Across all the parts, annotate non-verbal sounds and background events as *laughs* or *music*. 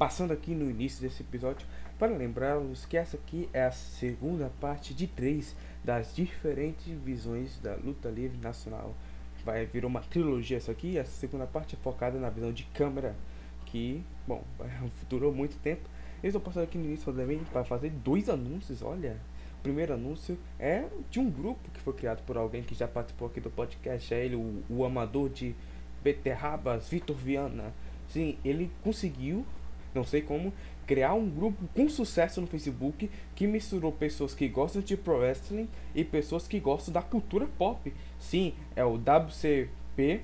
passando aqui no início desse episódio para lembrá-los que essa aqui é a segunda parte de três das diferentes visões da luta livre nacional. Vai vir uma trilogia essa aqui, a segunda parte é focada na visão de câmera, que, bom, *laughs* durou muito tempo. Eu estou passando aqui no início também para fazer dois anúncios, olha. O primeiro anúncio é de um grupo que foi criado por alguém que já participou aqui do podcast, é ele, o, o amador de beterrabas, Vitor Viana. Sim, ele conseguiu, não sei como, criar um grupo com sucesso no Facebook que misturou pessoas que gostam de pro wrestling e pessoas que gostam da cultura pop. Sim, é o WCP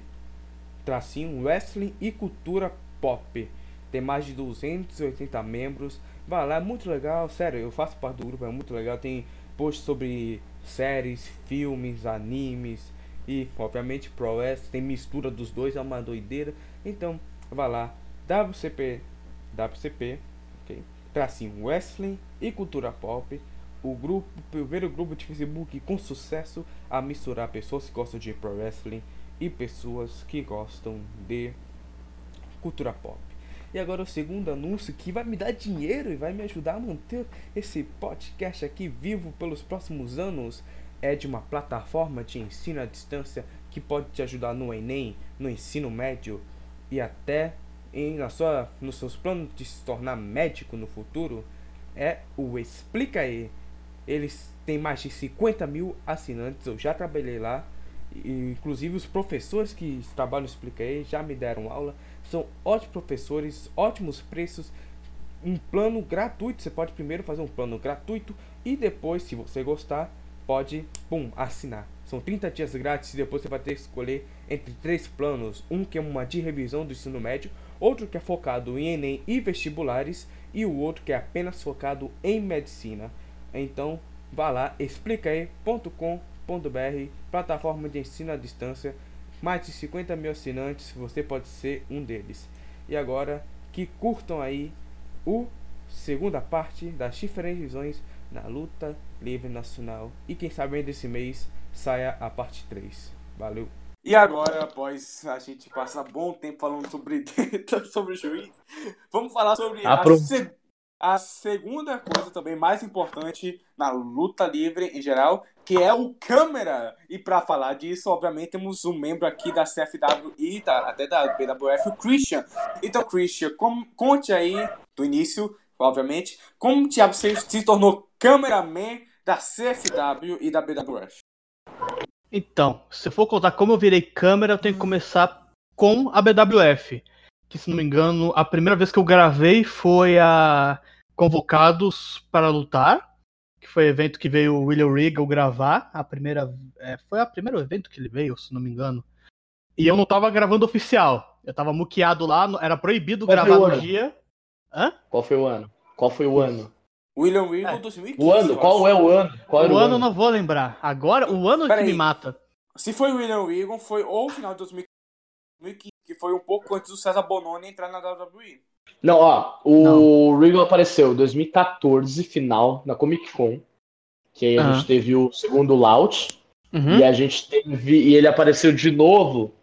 tracinho wrestling e cultura pop. Tem mais de 280 membros. Vai lá, é muito legal, sério, eu faço parte do grupo, é muito legal. Tem posts sobre séries, filmes, animes e obviamente pro wrestling, tem mistura dos dois, é uma doideira. Então, vai lá, WCP WCP ok? Tracinho Wrestling e Cultura Pop, o grupo, o primeiro grupo de Facebook com sucesso a misturar pessoas que gostam de Pro Wrestling e pessoas que gostam de cultura pop. E agora o segundo anúncio que vai me dar dinheiro e vai me ajudar a manter esse podcast aqui vivo pelos próximos anos é de uma plataforma de ensino à distância que pode te ajudar no Enem, no ensino médio e até em, sua, nos seus planos de se tornar médico no futuro é o Explica aí. Eles têm mais de 50 mil assinantes, eu já trabalhei lá. E, inclusive os professores que trabalham no Explica aí já me deram aula. São ótimos professores, ótimos preços. Um plano gratuito. Você pode primeiro fazer um plano gratuito e depois, se você gostar, pode pum, assinar. São 30 dias grátis e depois você vai ter que escolher entre três planos. Um que é uma de revisão do ensino médio, outro que é focado em Enem e vestibulares e o outro que é apenas focado em medicina. Então, vá lá, explicae.com.br, plataforma de ensino à distância, mais de 50 mil assinantes, você pode ser um deles. E agora, que curtam aí o segunda parte das diferentes visões na luta livre nacional. E quem sabe ainda esse mês saia a parte 3. Valeu! E agora, após a gente passar bom tempo falando sobre *laughs* sobre o juiz, vamos falar sobre a, se, a, segunda coisa também mais importante na luta livre em geral, que é o câmera. E para falar disso, obviamente, temos um membro aqui da CFW e da, até da BWF, o Christian. Então, Christian, com, conte aí do início, obviamente, como Thiago você se tornou cameraman da CFW e da BWF. Então, se for contar como eu virei câmera, eu tenho que começar com a BWF. Que, se não me engano, a primeira vez que eu gravei foi a Convocados para Lutar. Que foi o evento que veio o William Regal gravar. A primeira. É, foi o primeiro evento que ele veio, se não me engano. E eu não tava gravando oficial. Eu tava muqueado lá, era proibido Qual gravar no dia. Hã? Qual foi o ano? Qual foi o ano? William Regal é. 2015. O ano, qual é o ano? Qual o, o ano, não vou lembrar. Agora, o ano Pera que aí. me mata. Se foi o William Regal, foi ou o final de 2015, que foi um pouco antes do César Bononi entrar na WWE. Não, ó, o não. Regal apareceu em 2014, final, na Comic Con. Que aí a uhum. gente teve o segundo launch. Uhum. E a gente teve. E ele apareceu de novo,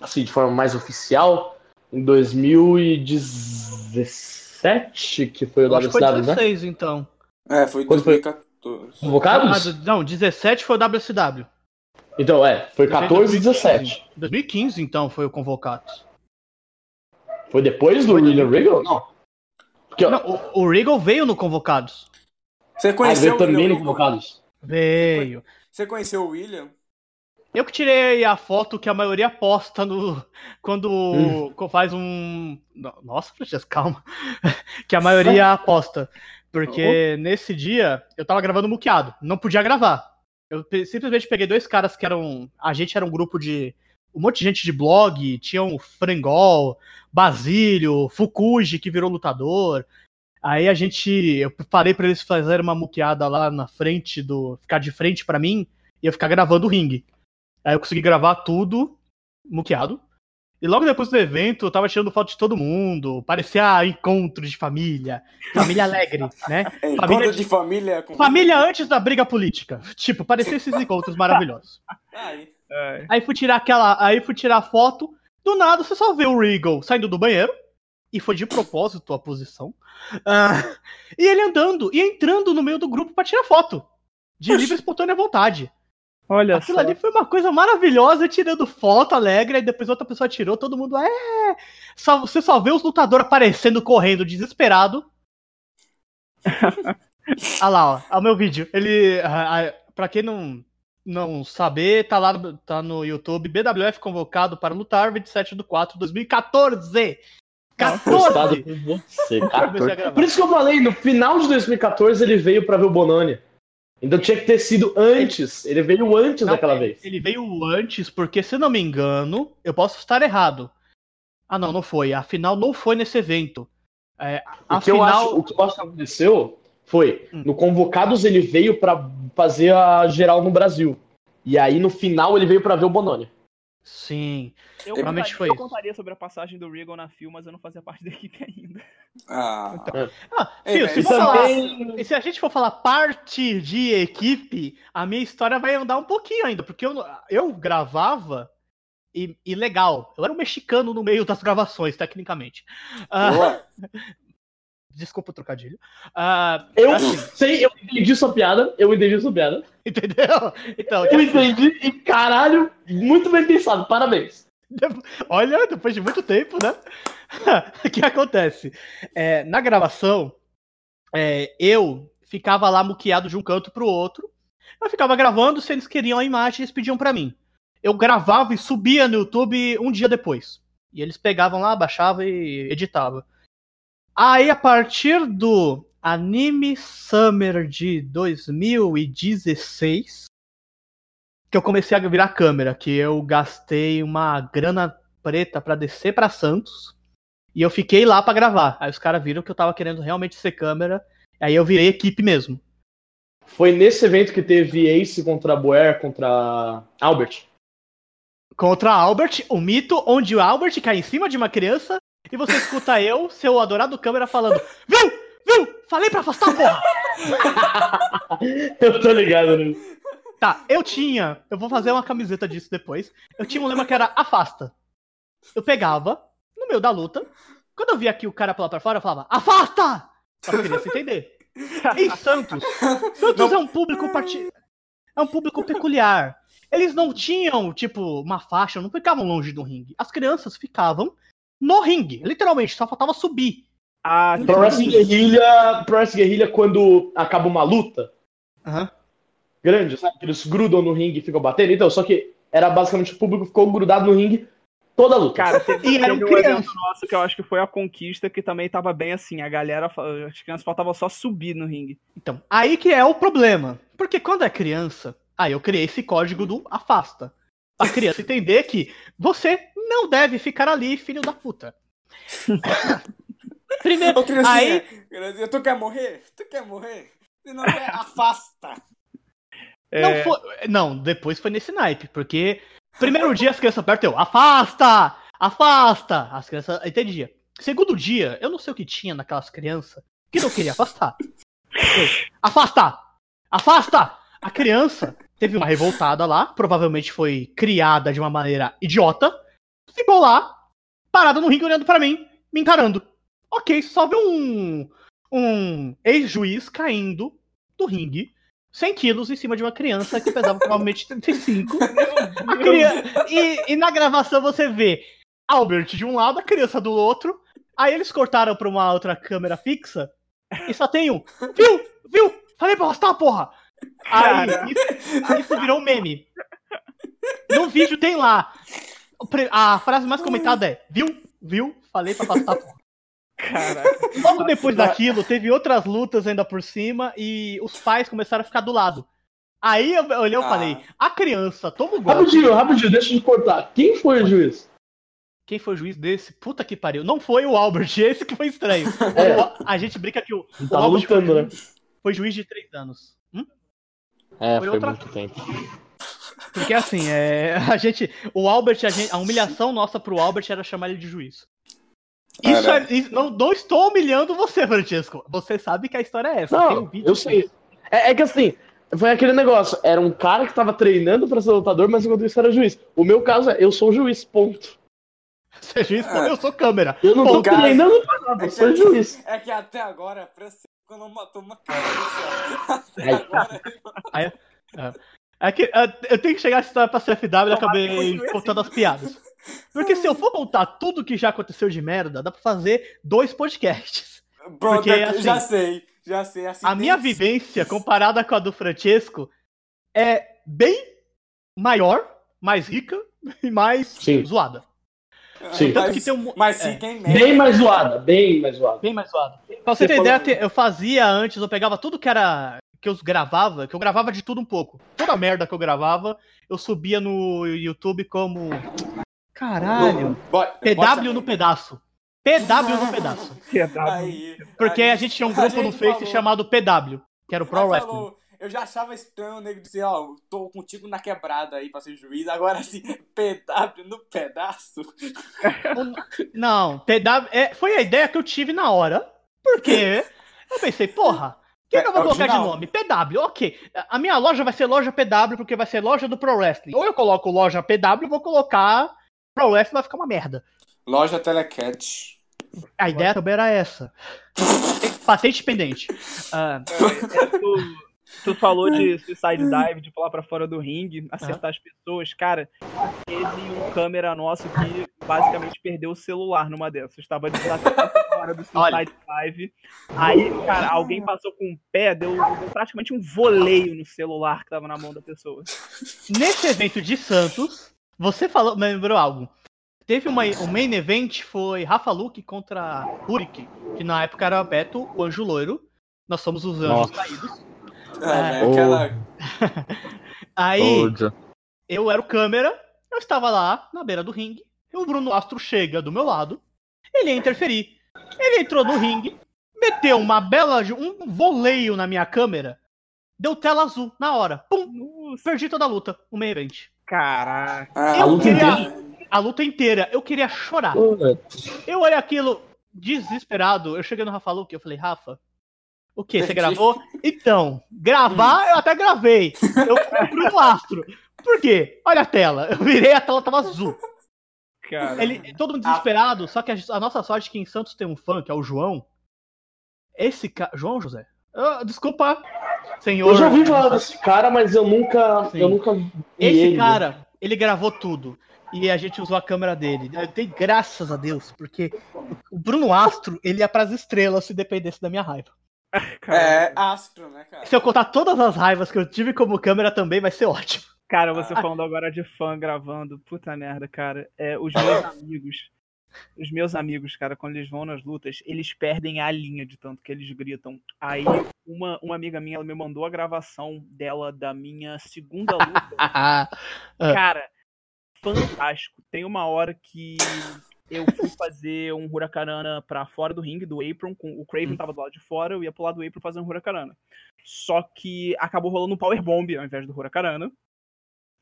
assim, de forma mais oficial, em 2016. 17 que foi o da WCW, foi 16, né? então. É, foi 2014. Convocados? Ah, não, 17 foi o WCW. Então, é, foi 14 e 17. 2015, então, foi o Convocados. Foi depois do foi William Regal? Não. Porque, não o, o Regal veio no Convocados. Você conheceu ah, veio também no Convocados? Veio. Você conheceu o William? Eu que tirei a foto que a maioria posta no *laughs* quando hum. faz um. Nossa, Francesco, calma. *laughs* que a maioria *laughs* aposta. Porque oh. nesse dia eu tava gravando muqueado. Não podia gravar. Eu simplesmente peguei dois caras que eram. A gente era um grupo de. Um monte de gente de blog. Tinha o Frengol, Basílio, Fukuji, que virou lutador. Aí a gente. Eu parei para eles fazerem uma muqueada lá na frente do. Ficar de frente para mim e eu ficar gravando o ringue. Aí eu consegui gravar tudo muqueado. E logo depois do evento, eu tava tirando foto de todo mundo. Parecia encontro de família. Família alegre, né? *laughs* É, família de, de família. Com... Família antes da briga política. Tipo, parecia esses encontros maravilhosos. Aí. aí fui tirar aquela. Aí fui tirar a foto. Do nada você só vê o Regal saindo do banheiro. e foi de propósito a posição. Uh, e ele andando e entrando no meio do grupo para tirar foto. De livre espontânea vontade. Olha Aquilo só. ali foi uma coisa maravilhosa, tirando foto alegre, e depois outra pessoa tirou, todo mundo é. Só, você só vê os lutadores aparecendo, correndo, desesperado. Olha *laughs* lá, ó, o meu vídeo. Ele. Pra quem não, não saber, tá lá tá no YouTube. BWF convocado para lutar 27 de 4 de 2014. 14! Por, você, 14. Por isso que eu falei, no final de 2014 ele veio para ver o Bononi. Ainda tinha que ter sido antes. Ele veio antes não, daquela vez. Ele veio antes, porque, se não me engano, eu posso estar errado. Ah, não, não foi. A final não foi nesse evento. É, o, que eu acho, o que eu acho que aconteceu foi, hum. no Convocados ele veio para fazer a geral no Brasil. E aí, no final, ele veio para ver o Bononi. Sim. Eu, Realmente foi. Eu contaria sobre a passagem do Regal na Fio, mas eu não fazia parte *laughs* da equipe ainda. Ah. Então, ah Fio, se, falar, se, a gente for falar parte de equipe, a minha história vai andar um pouquinho ainda, porque eu, eu gravava e, e legal. Eu era um mexicano no meio das gravações, tecnicamente. Uh, *laughs* Desculpa o trocadilho. Uh, eu assim, sei, eu entendi sua piada. Eu entendi sua piada. Entendeu? Então, eu entendi e caralho, muito bem pensado. Parabéns. *laughs* Olha, depois de muito tempo, né? *laughs* o que acontece? É, na gravação, é, eu ficava lá muqueado de um canto pro outro. Eu ficava gravando, se eles queriam a imagem, eles pediam para mim. Eu gravava e subia no YouTube um dia depois. E eles pegavam lá, baixavam e editavam. Aí, a partir do Anime Summer de 2016, que eu comecei a virar câmera, que eu gastei uma grana preta para descer para Santos e eu fiquei lá para gravar. Aí os caras viram que eu tava querendo realmente ser câmera, aí eu virei equipe mesmo. Foi nesse evento que teve Ace contra Boer contra Albert. Contra Albert, o mito onde o Albert cai em cima de uma criança e você escuta eu, seu adorado câmera, falando: Viu? Viu? Falei pra afastar, porra! *laughs* eu tô ligado nisso. Tá, eu tinha. Eu vou fazer uma camiseta disso depois. Eu tinha um lema que era afasta. Eu pegava, no meio da luta, quando eu via aqui o cara pular pra fora, eu falava, afasta! Pra queria se entender. Em Santos, Santos não. é um público part... é um público peculiar. Eles não tinham, tipo, uma faixa, não ficavam longe do ringue. As crianças ficavam no ringue, literalmente, só faltava subir. Ah, Pro Wrestling Guerrilha, Pro Wrestling Guerrilha quando acaba uma luta, uhum. grande, sabe? Eles grudam no ringue e ficam batendo. Então, só que era basicamente o público ficou grudado no ringue toda a luta. Cara, *laughs* teve, e teve um evento nosso que eu acho que foi a conquista, que também tava bem assim. A galera, as crianças faltavam só subir no ringue. Então, aí que é o problema. Porque quando é criança, aí eu criei esse código do afasta. A criança entender que você não deve ficar ali, filho da puta. *laughs* Primeiro, Ô, aí... tu quer morrer? Tu quer morrer? Se não quer, *laughs* afasta. É... Não, foi... não, depois foi nesse naipe, porque primeiro dia as crianças apertam eu, afasta! Afasta! As crianças entendiam. Segundo dia, eu não sei o que tinha naquelas crianças que não queria afastar. *laughs* afasta! Afasta! A criança teve uma revoltada lá, provavelmente foi criada de uma maneira idiota, ficou lá, parada no ringue olhando para mim, me encarando. Ok, só vê um, um ex-juiz caindo do ringue, 100 quilos em cima de uma criança que pesava *laughs* provavelmente 35. criança, e, e na gravação você vê Albert de um lado, a criança do outro. Aí eles cortaram pra uma outra câmera fixa e só tem um. Viu? Viu? Falei pra arrastar, porra! Aí isso, isso virou um meme. No vídeo tem lá a frase mais comentada é: Viu? Viu? Falei pra passar Caraca. Logo depois daquilo, teve outras lutas ainda por cima e os pais começaram a ficar do lado. Aí eu olhei e ah. falei: a criança, toma o golpe. Rapidinho, rapidinho, deixa eu cortar. Quem foi o juiz? Quem foi o juiz desse? Puta que pariu. Não foi o Albert, *laughs* esse que foi estranho. É. A gente brinca que o, o tá Albert lutando, foi, né? foi juiz de três anos. Hum? É, foi, foi outra... muito tempo. Porque assim, é, *laughs* a gente. O Albert, a, gente, a humilhação nossa pro Albert era chamar ele de juiz. Isso, é, isso não, não, estou humilhando você, Francisco. Você sabe que a história é essa. Não, um eu sei. É, é, que assim, foi aquele negócio. Era um cara que estava treinando para ser lutador, mas enquanto isso era juiz. O meu caso é, eu sou juiz, ponto. Ser juiz, é. eu sou câmera. Eu não tô treinando pra nada, eu sou juiz. É que até agora, ser quando matou uma cara. Até *laughs* agora. Aí, é. é que eu tenho que chegar a história pra CFW e acabei contando as piadas. Porque se eu for contar tudo que já aconteceu de merda, dá pra fazer dois podcasts. Pronto, Porque, assim, já sei, já sei. Assim, a minha vivência, comparada com a do Francesco, é bem maior, mais rica *laughs* e mais Sim. zoada. Sim. Tanto que tem um, mas é, Bem mais zoada, bem mais zoada. Bem mais zoada. Pra você, você ter ideia, eu fazia antes, eu pegava tudo que era. Que eu gravava, que eu gravava de tudo um pouco. Toda a merda que eu gravava, eu subia no YouTube como. Caralho! PW no pedaço. PW no pedaço. Porque a gente tinha um grupo no Face falou... chamado PW, que era o Pro Wrestling. Falou, eu já achava estranho o nego dizer, ó, tô contigo na quebrada aí pra ser juiz, agora assim, *laughs* PW no pedaço. Não, PW. É, foi a ideia que eu tive na hora. Porque *laughs* eu pensei, porra, o que, é, que eu vou colocar de nome? PW, ok. A minha loja vai ser loja PW porque vai ser loja do Pro Wrestling. Ou eu coloco loja PW, vou colocar Pro Wrestling, vai ficar uma merda. Loja Telecat. A ideia também era essa. *laughs* Patente pendente. Uh, Tu falou de suicide dive, de pular para fora do ringue, acertar as pessoas. Cara, teve um câmera nosso que basicamente perdeu o celular numa dessas. Estava desatento hora do suicide dive. Aí, cara, alguém passou com o pé, deu, deu, praticamente um voleio no celular que tava na mão da pessoa. Nesse evento de Santos, você falou, me lembrou algo. Teve uma, o main event foi Rafa Luke contra Hurik, que na época era Beto, o Anjo Loiro. Nós somos os anjos Nossa. caídos. É, é, aquela... *laughs* Aí, eu era o câmera, eu estava lá na beira do ringue, e o Bruno Astro chega do meu lado, ele ia interferir. Ele entrou no ringue, meteu uma bela. um voleio na minha câmera, deu tela azul na hora. Pum! Perdi toda a luta, o meio event. Caraca. Ah, eu a luta queria, inteira? A luta inteira. Eu queria chorar. Eu olhei aquilo desesperado. Eu cheguei no Rafa Luke, eu falei, Rafa, o que? Você gravou? Então, gravar eu até gravei. Eu fui pro astro. Por quê? Olha a tela. *laughs* Eu virei, a tela tava azul. Ele, todo mundo desesperado, só que a, a, nossa sorte é que em Santos tem um fã, que é o João. Esse cara. João José? Uh, desculpa, senhor. Eu já ouvi falar desse cara, mas eu nunca. Sim. Eu nunca vi Esse ele. cara, ele gravou tudo. E a gente usou a câmera dele. Eu dei graças a Deus, porque o Bruno Astro, ele ia pras estrelas se dependesse da minha raiva. é astro, né, cara? Se eu contar todas as raivas que eu tive como câmera também, vai ser ótimo. Cara, você ah. falando agora de fã gravando, puta merda, cara. É, os meus amigos, os meus amigos, cara, quando eles vão nas lutas, eles perdem a linha de tanto que eles gritam. Aí, uma, uma amiga minha, ela me mandou a gravação dela da minha segunda luta. *laughs* Ah. cara, fantástico. Tem uma hora que eu fui fazer um Huracanana pra fora do ringue, do apron, com o Craven hum. tava do lado de fora, eu ia pro lado do apron fazer um Huracanana. Só que acabou rolando um Powerbomb ao invés do Huracanana.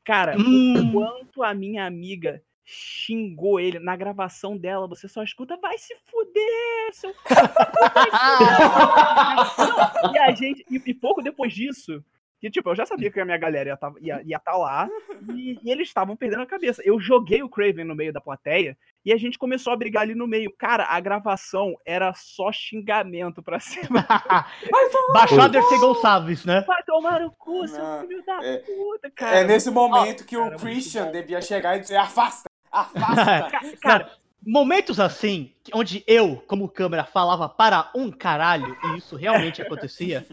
Cara, hum. quanto a minha amiga xingou ele na gravação dela, você só escuta, vai se fuder, seu. *laughs* e a gente, e, e pouco depois disso, que, tipo, eu já sabia que a minha galera ia estar tá, ia, ia tá lá *laughs* e, e, eles estavam perdendo a cabeça. Eu joguei o Craven no meio da plateia e a gente começou a brigar ali no meio. Cara, a gravação era só xingamento pra *laughs* cima. *laughs* Baixader Gonçalves, né? Vai tomar o cu, seu filho da é, puta, cara. É nesse momento que o Christian devia chegar e dizer: afasta, afasta. cara, momentos assim, onde eu, como câmera, falava para um caralho, e isso realmente acontecia,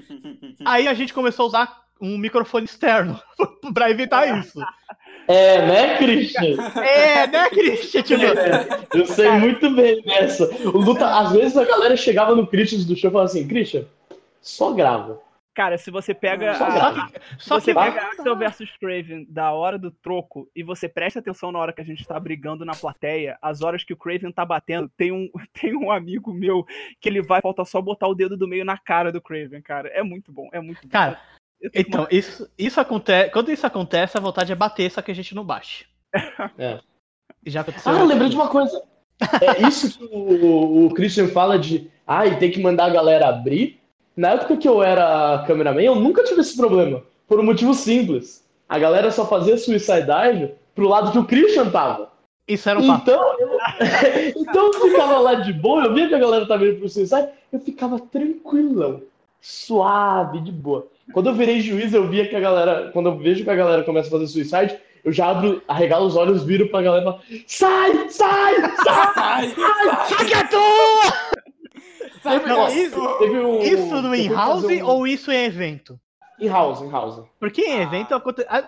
aí a gente começou a usar um microfone externo *laughs* pra evitar isso. É, né, Christian? É, né, Christian? Tipo... *laughs* É, eu sei muito bem dessa. O Luta, às vezes a galera chegava no Christian do show e falava assim, Christian, só grava. Cara, se você pega só a, se você que... pega Axel versus Craven da hora do troco e você presta atenção na hora que a gente tá brigando na plateia, as horas que o Craven tá batendo, tem um, *laughs* tem um amigo meu que ele vai falta só botar o dedo do meio na cara do Craven, cara. É muito bom, é muito bom. Cara, então, isso, isso acontece. Quando isso acontece, a vontade é bater, só que a gente não bate. *laughs* É. Já aconteceu. Ah, eu lembrei de uma coisa. É isso que o, o Christian fala de. Ah, e tem que mandar a galera abrir. Na época que eu era cameraman, eu nunca tive esse problema. Por um motivo simples. A galera só fazia suicide dive pro lado que o Christian tava. Isso era um então, eu, *laughs* então eu ficava lá de boa, eu via que a galera tava indo pro Suicide, eu ficava tranquilão, suave, de boa. Quando eu virei juiz, eu via que a galera, quando eu vejo que a galera começa a fazer Suicide, eu já abro, arregalo os olhos, viro pra galera e falo, sai, sai, sai, *laughs* sai, sai que é tua! Não, isso, um, isso no in-house um... ou isso em evento? In-house, in-house. Porque em evento acontece. Ah,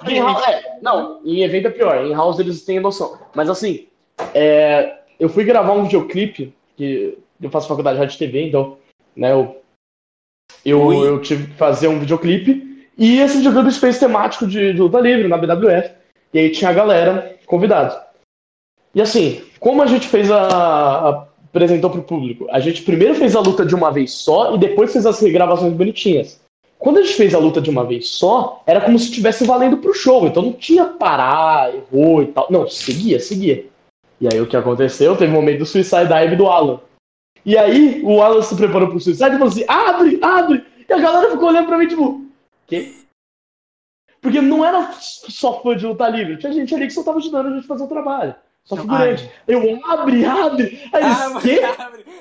é, não, em evento é pior. Em house eles têm noção. Mas assim, é, eu fui gravar um videoclipe, que eu faço faculdade de rádio TV, então, né, eu, eu, eu, tive que fazer um videoclipe. E esse videoclipe fez temático de, de luta livre na BWF. E aí tinha a galera convidada. E assim, como a gente fez a, a apresentou pro público? A gente primeiro fez a luta de uma vez só e depois fez as regravações bonitinhas. Quando a gente fez a luta de uma vez só, era como se estivesse valendo pro show, então não tinha parar, errou e tal. Não, seguia, seguia. E aí o que aconteceu? Teve um momento do Suicide Dive do Alan. E aí o Alan se preparou pro Suicide e falou assim: abre, abre! E a galera ficou olhando pra mim, tipo, quê? Porque não era só fã de luta livre, tinha gente ali que só tava ajudando a gente a fazer o trabalho. Só figurante. Eu abre, abre. Aí, ah, quê?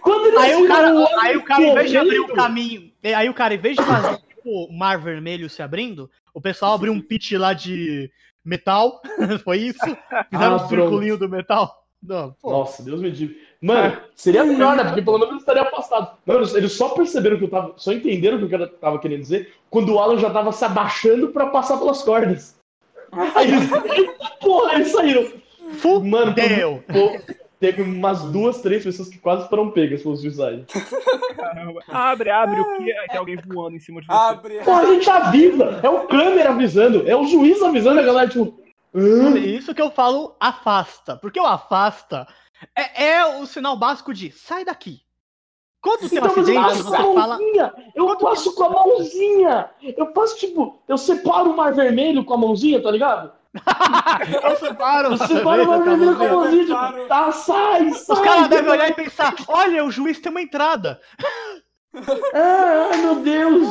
Quando ele aí o cara, aí o cara, em vez de abrir o caminho, aí o cara, em vez de fazer tipo mar vermelho se abrindo, o pessoal abriu um pitch lá de metal. *laughs* Foi isso? Fizeram ah, um circulinho do metal. Não, Nossa, Deus me diga. Mano, seria *laughs* melhor, né? Porque pelo menos eu estaria afastado. Mano, eles só perceberam que eu tava. Só entenderam o que o cara tava querendo dizer quando o Alan já tava se abaixando pra passar pelas cordas. Aí eles. *laughs* Porra, eles saíram. Mano, Fudeu. teve umas duas, três pessoas que quase foram pegas pelo suicide. Caramba. Abre, abre o que é, alguém voando em cima de você. Abre. Pô, a gente avisa. É o câmera avisando. É o juiz avisando a galera, tipo. Hã? Isso que eu falo, afasta. Porque o afasta é, é o sinal básico de sai daqui. Quando tem então, um acidente, você fala. Eu Quando passo com a mãozinha. Eu faço tipo, eu separo o mar vermelho com a mãozinha, tá ligado? *laughs* eu separo. Eu separo o mar vermelho com a mãozinha. Tipo, tá, sai, sai. Os caras devem olhar e pensar: olha, o juiz tem uma entrada. Ah, ai, meu Deus.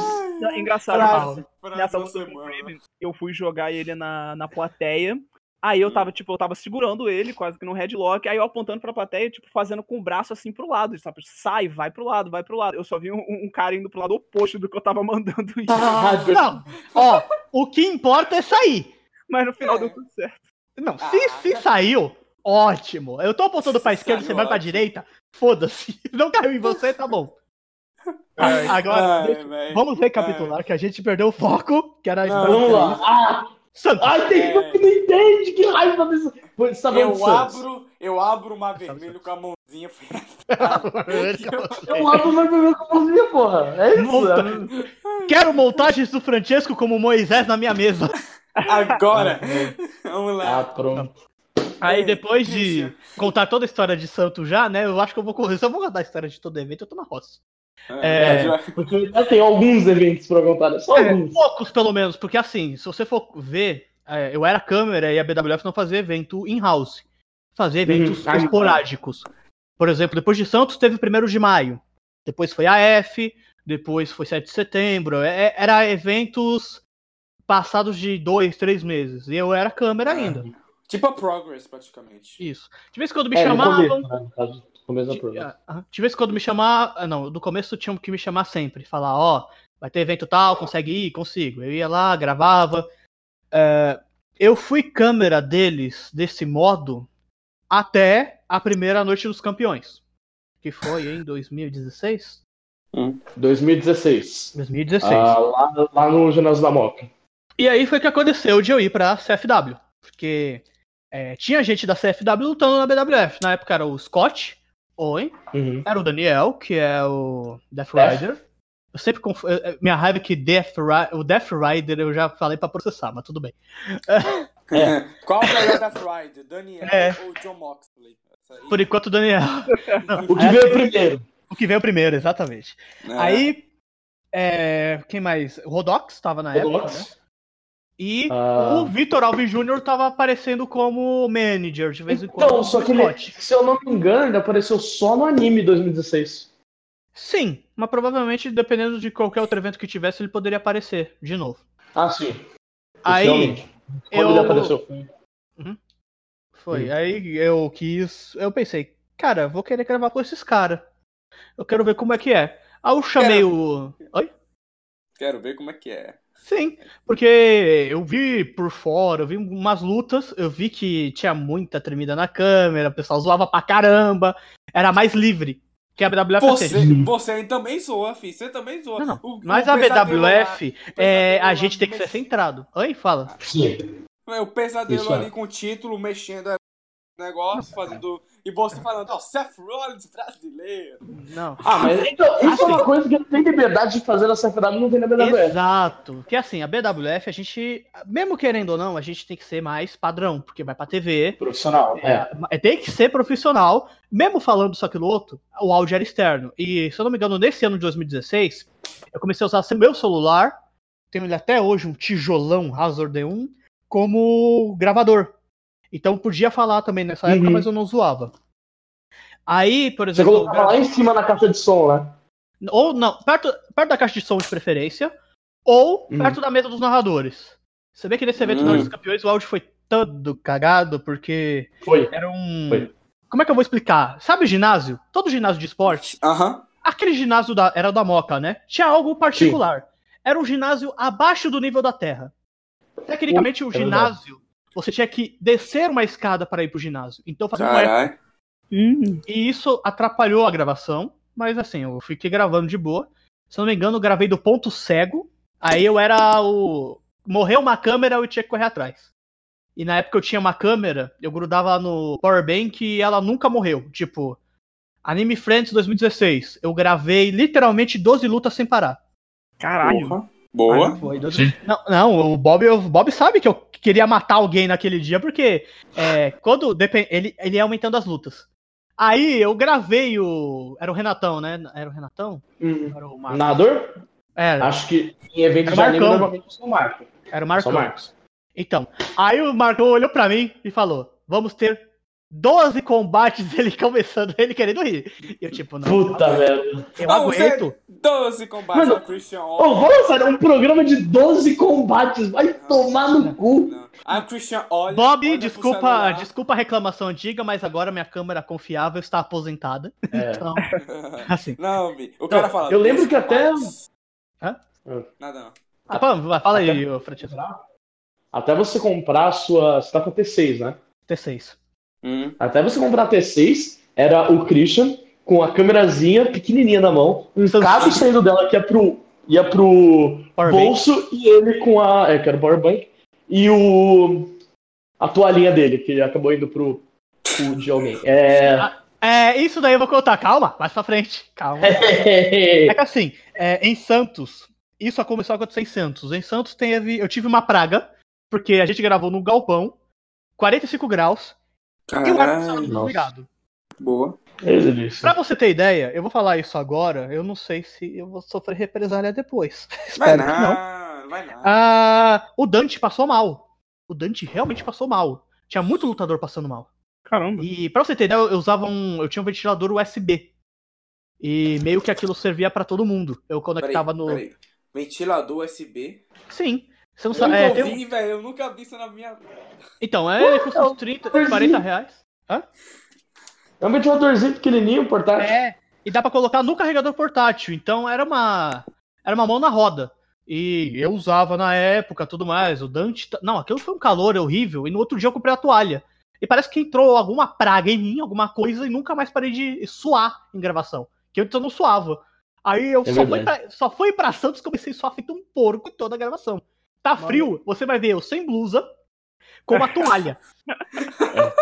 Engraçado, nessa luta eu fui jogar ele na, na plateia. Aí eu tava, tipo, eu tava segurando ele, quase que no headlock, aí eu apontando pra plateia, tipo, fazendo com o braço assim pro lado, sabe? Sai, vai pro lado, vai pro lado. Eu só vi um, um cara indo pro lado oposto do que eu tava *laughs* mandando ir. Ah, não, ó, o que importa é sair. Mas no final é. deu tudo certo. Não, se, ah, se saiu, ótimo. Eu tô apontando pra esquerda, você vai pra direita, foda-se. *laughs* Não caiu em você, tá bom. Ai, Agora, ai, deixa, vamos recapitular ai. que a gente perdeu o foco, que era a história. Vamos lá. Ah, Santos. Ai, tem é... que não entende, que raiva disso. Tá eu abro, eu abro uma vermelho com a mãozinha. *laughs* eu abro uma vermelho com a mãozinha, porra. É isso. Monta... Quero montagens do Francesco como Moisés na minha mesa. *laughs* Agora. Vamos lá. Ah, pronto. Aí depois de contar toda a história de Santos já, né? Eu acho que eu vou correr. Se eu vou contar a história de todo evento, eu tô na roça. É, é, porque já tem alguns eventos pra contar, né? Só é, alguns. Poucos, pelo menos, porque assim, se você for ver, é, eu era câmera e a BWF não fazia evento in-house. Fazia eventos uhum. esporádicos. Por exemplo, depois de Santos teve o primeiro de maio. Depois foi a F, depois foi 7 de setembro. É, era eventos passados de dois, três meses. E eu era câmera ainda. Tipo a Progress, praticamente. Isso. De vez em quando me chamavam. Começo, né? Começo da Progress. De vez em quando me chamar. Ah, não, do começo tinham que me chamar sempre. Falar, ó, oh, vai ter evento tal, consegue ir? Consigo. Eu ia lá, gravava. É, eu fui câmera deles desse modo até a primeira noite dos campeões. Que foi em 2016? Hum, 2016. 2016. Ah, lá, lá no Ginásio da Moca. E aí foi que aconteceu de eu ir pra CFW. Porque é, tinha gente da CFW lutando na BWF. Na época era o Scott, Owen, uhum. era o Daniel, que é o Death Rider. É. Eu sempre conf... Minha raiva é que Death o Death Rider eu já falei pra processar, mas tudo bem. *laughs* É. Qual é o melhor Death Rider? Daniel é. ou John Moxley? Por enquanto, Daniel. *laughs* o que veio primeiro. O que veio primeiro, exatamente. É. Aí, é, quem mais? O Rodox estava na Rodox. época, né? E ah. o Vitor Alves Jr. tava aparecendo como manager de vez em quando. Então, só que ele, se eu não me engano, ele apareceu só no anime 2016. Sim, mas provavelmente, dependendo de qualquer outro evento que tivesse, ele poderia aparecer de novo. Ah, sim. Aí. Quando eu... ele apareceu. Uhum. Foi. Uhum. Aí eu quis. Eu pensei, cara, vou querer gravar com esses caras. Eu quero ver como é que é. Aí eu chamei quero... o. Oi? Quero ver como é que é. Sim, porque eu vi por fora, eu vi umas lutas, eu vi que tinha muita tremida na câmera, o pessoal zoava pra caramba, era mais livre que a BWF você, você também zoa, filho, você também zoa. Não, não. O, Mas o a BWF, lá, é, a gente tem que ser centrado. Oi, fala. Sim. O pesadelo Isso, ali é. com o título, mexendo negócio, fazendo. E você falando, ó, Seth Rollins brasileiro. Não. Ah, mas então, isso assim, é uma coisa que ele tem liberdade de fazer na CFW não tem na BWF. Exato. Que assim, a BWF, a gente, mesmo querendo ou não, a gente tem que ser mais padrão, porque vai pra TV. Profissional, é. é. Tem que ser profissional. Mesmo falando isso aquilo outro, o áudio era externo. E, se eu não me engano, nesse ano de 2016, eu comecei a usar meu celular, tenho ele até hoje, um tijolão Hazard D1, como gravador. Então podia falar também nessa época, uhum. mas eu não zoava. Aí, por exemplo. Você colocava lá em cima na caixa de som, né? Ou não, perto, perto da caixa de som de preferência, ou uhum. perto da mesa dos narradores. Você vê que nesse evento uhum. dos campeões o áudio foi todo cagado, porque foi. era um. Foi. Como é que eu vou explicar? Sabe o ginásio? Todo ginásio de esporte? Aham. Aquele ginásio da, era da Moca, né? Tinha algo particular. Sim. Era um ginásio abaixo do nível da Terra. Tecnicamente, o é ginásio você tinha que descer uma escada para ir pro ginásio. Então fazia um eco. Hum. E isso atrapalhou a gravação, mas assim, eu fiquei gravando de boa. Se eu não me engano, eu gravei do ponto cego. Aí eu era o. Morreu uma câmera, eu tinha que correr atrás. E na época eu tinha uma câmera, eu grudava no Powerbank e ela nunca morreu. Tipo, Anime Friends 2016. Eu gravei literalmente 12 lutas sem parar. Caralho. Porra. Boa. não, não, o Bob, o Bob sabe que eu queria matar alguém naquele dia, porque é, quando ele, ele ia aumentando as lutas. Aí eu gravei o. Era o Renatão, né? Era o Renatão? Hum. Era o Nadador? Era. Acho que em eventos de anime normalmente são Marcos. Era o Marcos. Então, aí o Marcos olhou pra mim e falou: Vamos ter 12 combates *laughs* ele começando, ele querendo rir. E eu, tipo, não. Puta merda. Eu aguento. 12 combates Mano, Christian Oliver. Oh, vamos fazer um programa de 12 combates. Vai não, tomar no não, cu. Não. A Christian Oliver. Bob, desculpa, desculpa a reclamação antiga, mas agora minha câmera confiável está aposentada. É. *laughs* Então, *laughs* assim. Não, o cara fala. Eu lembro que até. Hã? Nada não. Ah, pá, fala aí, Francesco. Até você comprar a sua. Você tá com a T6, né? T6. Hum. Até você comprar a T6, era o Christian com a câmerazinha pequenininha na mão, um cabo saindo dela que ia pro, ia pro bolso bank. e ele com a. É, que era o Powerbank. E o. A toalhinha dele, que acabou indo pro, pro de alguém. É. Ah, é, isso daí eu vou contar. Calma, mais pra frente. Calma. *laughs* é que assim, é, em Santos, isso começou a acontecer em Santos. Em Santos teve, eu tive uma praga, porque a gente gravou no galpão, 45 graus, Caralho, e o ar desligado. Boa. Pra você ter ideia, eu vou falar isso agora, eu não sei se eu vou sofrer represália depois. *laughs* Vai não, vai não. Ah, o Dante passou mal. O Dante realmente passou mal. Tinha muito lutador passando mal. Caramba. E pra você ter ideia, eu usava um. Eu tinha um ventilador USB. E meio que aquilo servia para todo mundo. Eu conectava peraí, no. Peraí. Ventilador USB? Sim. Você não sabe. Eu nunca é, vi, um... velho. Eu nunca vi isso na minha. Então, é, custa uns 30, 40 reais. Hã? É um ventiladorzinho pequenininho, portátil. É, e dá pra colocar no carregador portátil. Então era uma. Era uma mão na roda. E eu usava na época tudo mais. O Dante. Não, aquilo foi um calor horrível. E no outro dia eu comprei a toalha. E parece que entrou alguma praga em mim, alguma coisa, e nunca mais parei de suar em gravação. Que antes eu não suava. Aí eu é só, fui pra, só fui pra Santos comecei a suar feito um porco em toda a gravação. Tá frio, você vai ver eu sem blusa, com uma *laughs* toalha.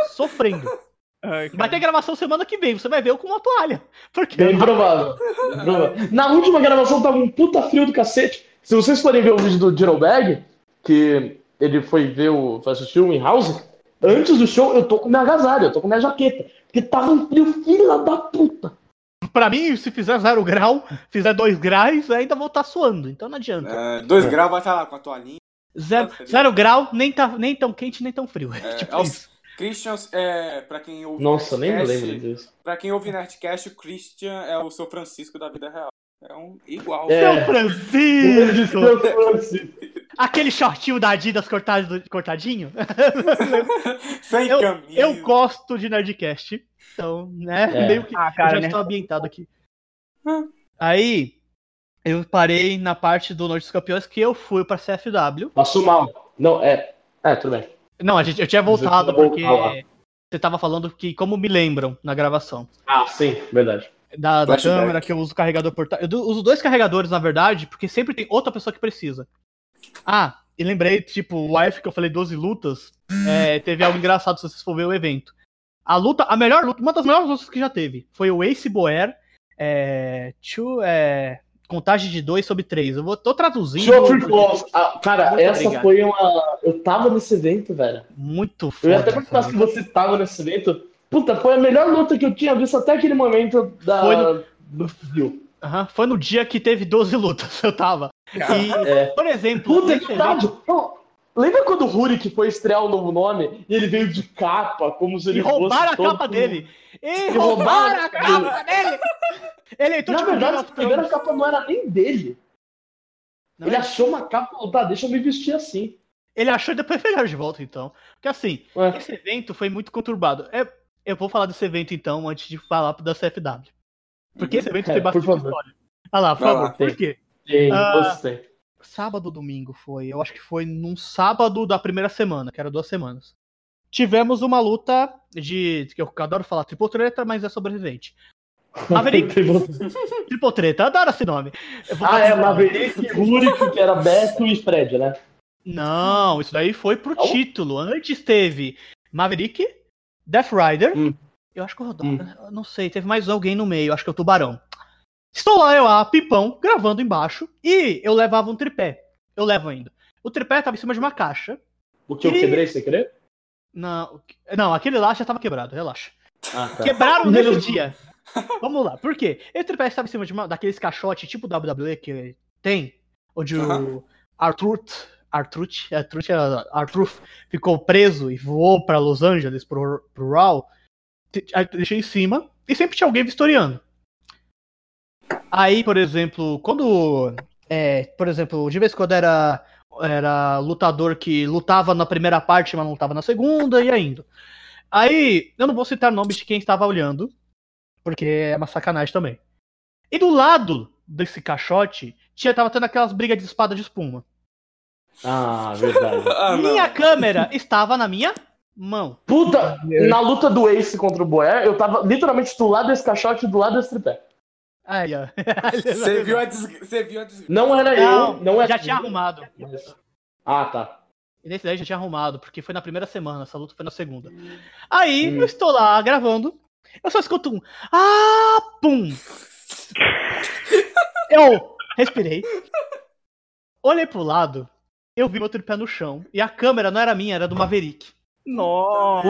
sofrendo. Ai, vai ter gravação semana que vem, você vai ver eu com uma toalha. Porque Bem provável. Na última gravação tava um puta frio do cacete. Se vocês forem ver o vídeo do Dirobag, que ele foi ver o. foi assistir o In House, antes do show eu tô com minha agasalho, eu tô com minha jaqueta. Porque tava um frio filha da puta. Pra mim, se fizer zero grau, fizer dois graus, ainda vou estar tá suando. Então não adianta. É, dois é. graus vai estar lá com a toalhinha. Zero, zero grau, nem, tá, nem tão quente, nem tão frio. *laughs* É, tipo é os, Christian, é, pra quem ouve Nossa, Nerdcast, nem me lembro disso. Pra quem ouve Nerdcast, o Christian é o seu Francisco da vida real. É um igual. É. Seu Francisco! *laughs* Seu Francisco! Aquele shortinho da Adidas cortado, cortadinho? *laughs* Sem eu, camisa. Eu gosto de Nerdcast. Então, né? É. Meio que Ah, cara, eu já né? estou ambientado aqui. Aí, eu parei na parte do Norte dos Campeões que eu fui pra CFW. Passou mal. Não, é. É, tudo bem. Não, a gente, eu tinha voltado Você porque você tava falando que, como me lembram na gravação, Ah, sim, verdade. da, da câmera, que eu uso carregador portátil. Eu uso dois carregadores, na verdade, porque sempre tem outra pessoa que precisa. Ah, e lembrei, tipo, o Wife que eu falei 12 lutas, *gasps* é, teve algo engraçado se vocês for ver o evento. A luta, a melhor luta, uma das melhores lutas que já teve, foi o Ace Boer, é, two, é, contagem de 2 sobre 3. Eu vou, tô traduzindo. Show Free Flows. Ah, cara, Muito essa obrigado. foi uma. Eu tava nesse evento, velho. Muito Eu foda. ia até perguntar se você tava nesse evento. Puta, foi a melhor luta que eu tinha visto até aquele momento da... Foi no- do fio. Aham, foi no dia que teve 12 lutas, *laughs* eu tava. E, É. por exemplo, Puta, verdade. Não, lembra quando o Rurik foi estrear um novo nome e ele veio de capa, como se ele E roubaram a todo- capa dele. E E roubaram roubaram a capa dele. Ele então, Na tipo, verdade, a primeira capa não era nem dele. Não ele é? achou uma capa tá, deixa eu me vestir assim. Ele achou e depois pegaram de volta, então. Porque assim, Ué. esse evento foi muito conturbado. É, eu vou falar desse evento, então, antes de falar da CFW. Porque esse evento *laughs* É, tem bastante história. Ah lá, por Vai favor. lá. Por quê? Sim, Ah. gostei. Sábado ou domingo foi? Eu acho que foi num sábado da primeira semana, que era duas semanas. Tivemos uma luta de. que eu adoro falar triple treta, mas é sobrevivente. Maverick. *laughs* triple treta, adoro esse nome. Ah, é, Maverick, Rurik, que era Beto e Fred, né? Não, isso daí foi pro Não? título. Antes teve Maverick, Death Rider. Hum. Eu acho que o Rodolfo. Hum. eu Não sei, teve mais alguém no meio, acho que é o Tubarão. Estou lá, eu, a Pipão, gravando embaixo. E eu levava um tripé. Eu levo ainda. O tripé tava em cima de uma caixa. O que eu E- quebrei sem querer? Não, não aquele lá já tava quebrado, relaxa. Ah, tá. Quebraram nesse dia. Vamos lá, por quê? Esse tripé estava em cima de uma, daqueles caixotes tipo WWE que tem, onde o Aham. Artruth, Artruth, Artruth, Artruth ficou preso e voou pra Los Angeles pro, pro Raw. Deixei em cima e sempre tinha alguém vistoriando. Aí, por exemplo, quando. É, por exemplo, de vez em quando era, era lutador que lutava na primeira parte, mas não lutava na segunda, e ainda. Aí, eu não vou citar o nome de quem estava olhando, porque é uma sacanagem também. E do lado desse caixote, tinha, tava tendo aquelas brigas de espada de espuma. Ah, verdade. *laughs* Ah, minha câmera estava na minha mão. Puta, na luta do Ace contra o Boer, eu tava literalmente do lado desse caixote e do lado desse tripé. Aí, ó. *laughs* Você viu a desgraça. Você viu a desgraça. Não era Não, eu, não é já tinha arrumado. Ah, tá. E nesse daí já tinha arrumado, porque foi na primeira semana, essa luta foi na segunda. Aí, Hum. eu estou lá gravando, eu só escuto um. Ah, pum! *laughs* Eu respirei, olhei pro lado, eu vi meu tripé no chão, e a câmera não era minha, era do Maverick. Nossa.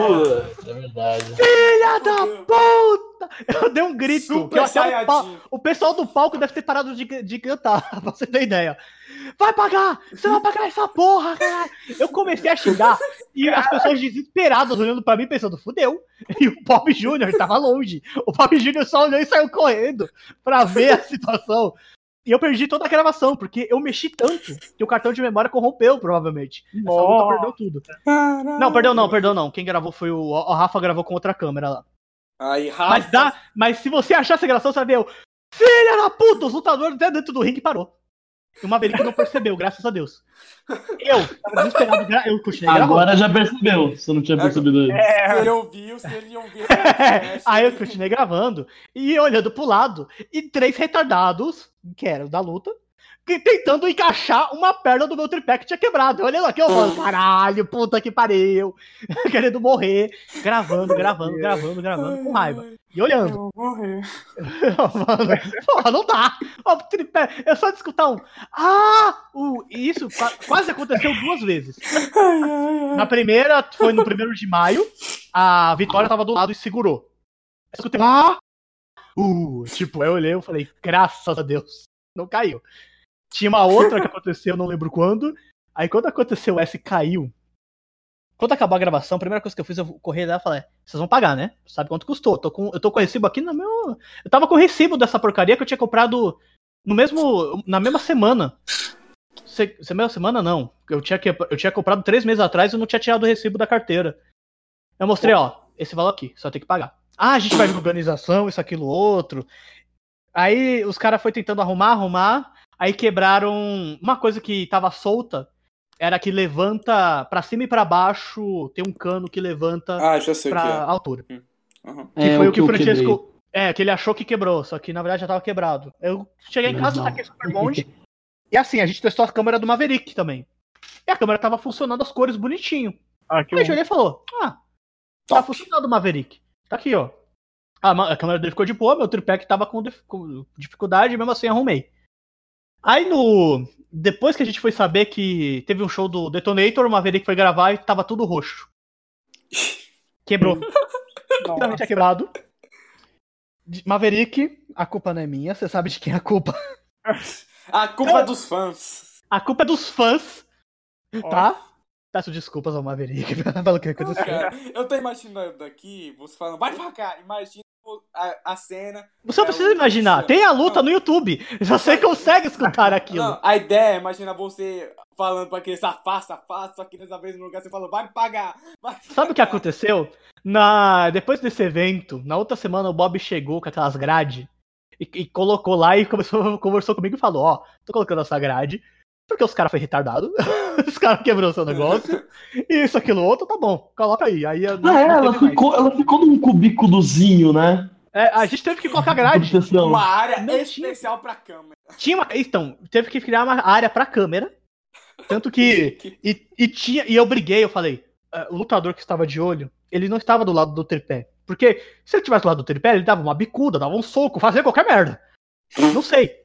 Putz, é verdade. Filha da puta! Eu dei um grito. que eu Super o, o pessoal do palco deve ter parado de, de cantar, *laughs* pra você ter ideia. Vai pagar! Você vai pagar essa porra, caralho! Eu comecei a xingar e as pessoas desesperadas olhando pra mim pensando, fudeu. *laughs* E o Pop Júnior tava longe. O Pop Júnior só olhou e saiu correndo pra ver a situação. E eu perdi toda a gravação, porque eu mexi tanto que o cartão de memória corrompeu, provavelmente. Essa luta Nossa. perdeu tudo. Não, perdeu não, perdeu não. Quem gravou foi o, o Rafa gravou com outra câmera lá. Aí, Rafa. Mas dá, mas se você achar essa gravação, você vai ver o Filha da puta, os lutadores até dentro do ringue parou. E o Maverick não percebeu, graças a Deus. Eu tava desesperado, eu continuei gravando. Agora já percebeu, se eu não tinha percebido antes. Se É, ele ouviu, se ele ouviu. *laughs* Aí eu continuei gravando e olhando pro lado, e três retardados, que eram da luta, que- tentando encaixar uma perna do meu tripé que tinha quebrado. Eu olhando aqui, eu falando, caralho, puta que pariu, *laughs* querendo morrer, gravando, gravando, gravando, gravando, com raiva. E olhando. Eu vou morrer. *laughs* Mano, porra, não dá. Ó, tripé, eu só de escutar um. Ah! O, e isso qua- quase aconteceu duas vezes. Na primeira, foi no primeiro de maio, a Vitória tava do lado e segurou. Eu escutei um. Ah! Uh, tipo, eu olhei e falei, graças a Deus, não caiu. Tinha uma outra que aconteceu, não lembro quando. Aí quando aconteceu essa e caiu. Quando acabou a gravação, a primeira coisa que eu fiz, eu corri lá e falei, vocês vão pagar, né? Sabe quanto custou? Tô com, eu tô com o recibo aqui no meu. Eu tava com o recibo dessa porcaria que eu tinha comprado no mesmo. na mesma semana. semana, semana não. Eu tinha, que, eu tinha comprado três meses atrás e não tinha tirado o recibo da carteira. Eu mostrei, ó, esse valor aqui, só tem que pagar. Ah, a gente vai de organização, isso, aquilo, outro. Aí os caras foi tentando arrumar, arrumar. Aí quebraram uma coisa que tava solta. Era que levanta para cima e para baixo, tem um cano que levanta ah, já sei pra que é. altura. Uhum. Que é, foi o que o Francesco. É, que ele achou que quebrou, só que na verdade já tava quebrado. Eu cheguei em casa, taquei super longe. e assim, a gente testou a câmera do Maverick também. E a câmera tava funcionando as cores bonitinho. Ah, que Aí ele falou: Ah, tá funcionando o Maverick. Tá aqui, ó. A, a câmera dele ficou de boa, meu tripé que tava com, com dificuldade, mesmo assim arrumei. Aí no. Depois que a gente foi saber que teve um show do Detonator, o Maverick foi gravar e tava tudo roxo. Quebrou. *laughs* Finalmente é quebrado. Maverick, a culpa não é minha, você sabe de quem é a culpa. A culpa é dos fãs. A culpa é dos fãs. Tá? Peço desculpas ao Maverick *laughs* pelo que aconteceu. Cara, eu tô imaginando daqui, você falando, vai pra cá, imagina a, a cena. Você não precisa imaginar, tem a luta no YouTube. Você consegue escutar aquilo. Não, a ideia é imaginar você falando pra aquele safado, safado, só que dessa vez no lugar você falou, vai pagar. Vai pagar. Sabe o que aconteceu? Na, depois desse evento, na outra semana o Bob chegou com aquelas grades e, e, colocou lá e começou, conversou comigo e falou: Ó, tô colocando essa grade porque os caras foi retardado. *laughs* os caras quebrou seu negócio. e isso, aquilo, outro, tá bom. Coloca aí. aí não, ah, é, ela ficou, ela ficou num cubículozinho, né? É, a gente teve que colocar grade. Uma área não especial tinha... pra câmera. Tinha uma, então, teve que criar uma área pra câmera. Tanto que. e, e, tinha, e eu briguei, eu falei. Uh, o lutador que estava de olho, ele não estava do lado do tripé. Porque se ele tivesse do lado do tripé, ele dava uma bicuda, dava um soco, fazia qualquer merda. Não sei.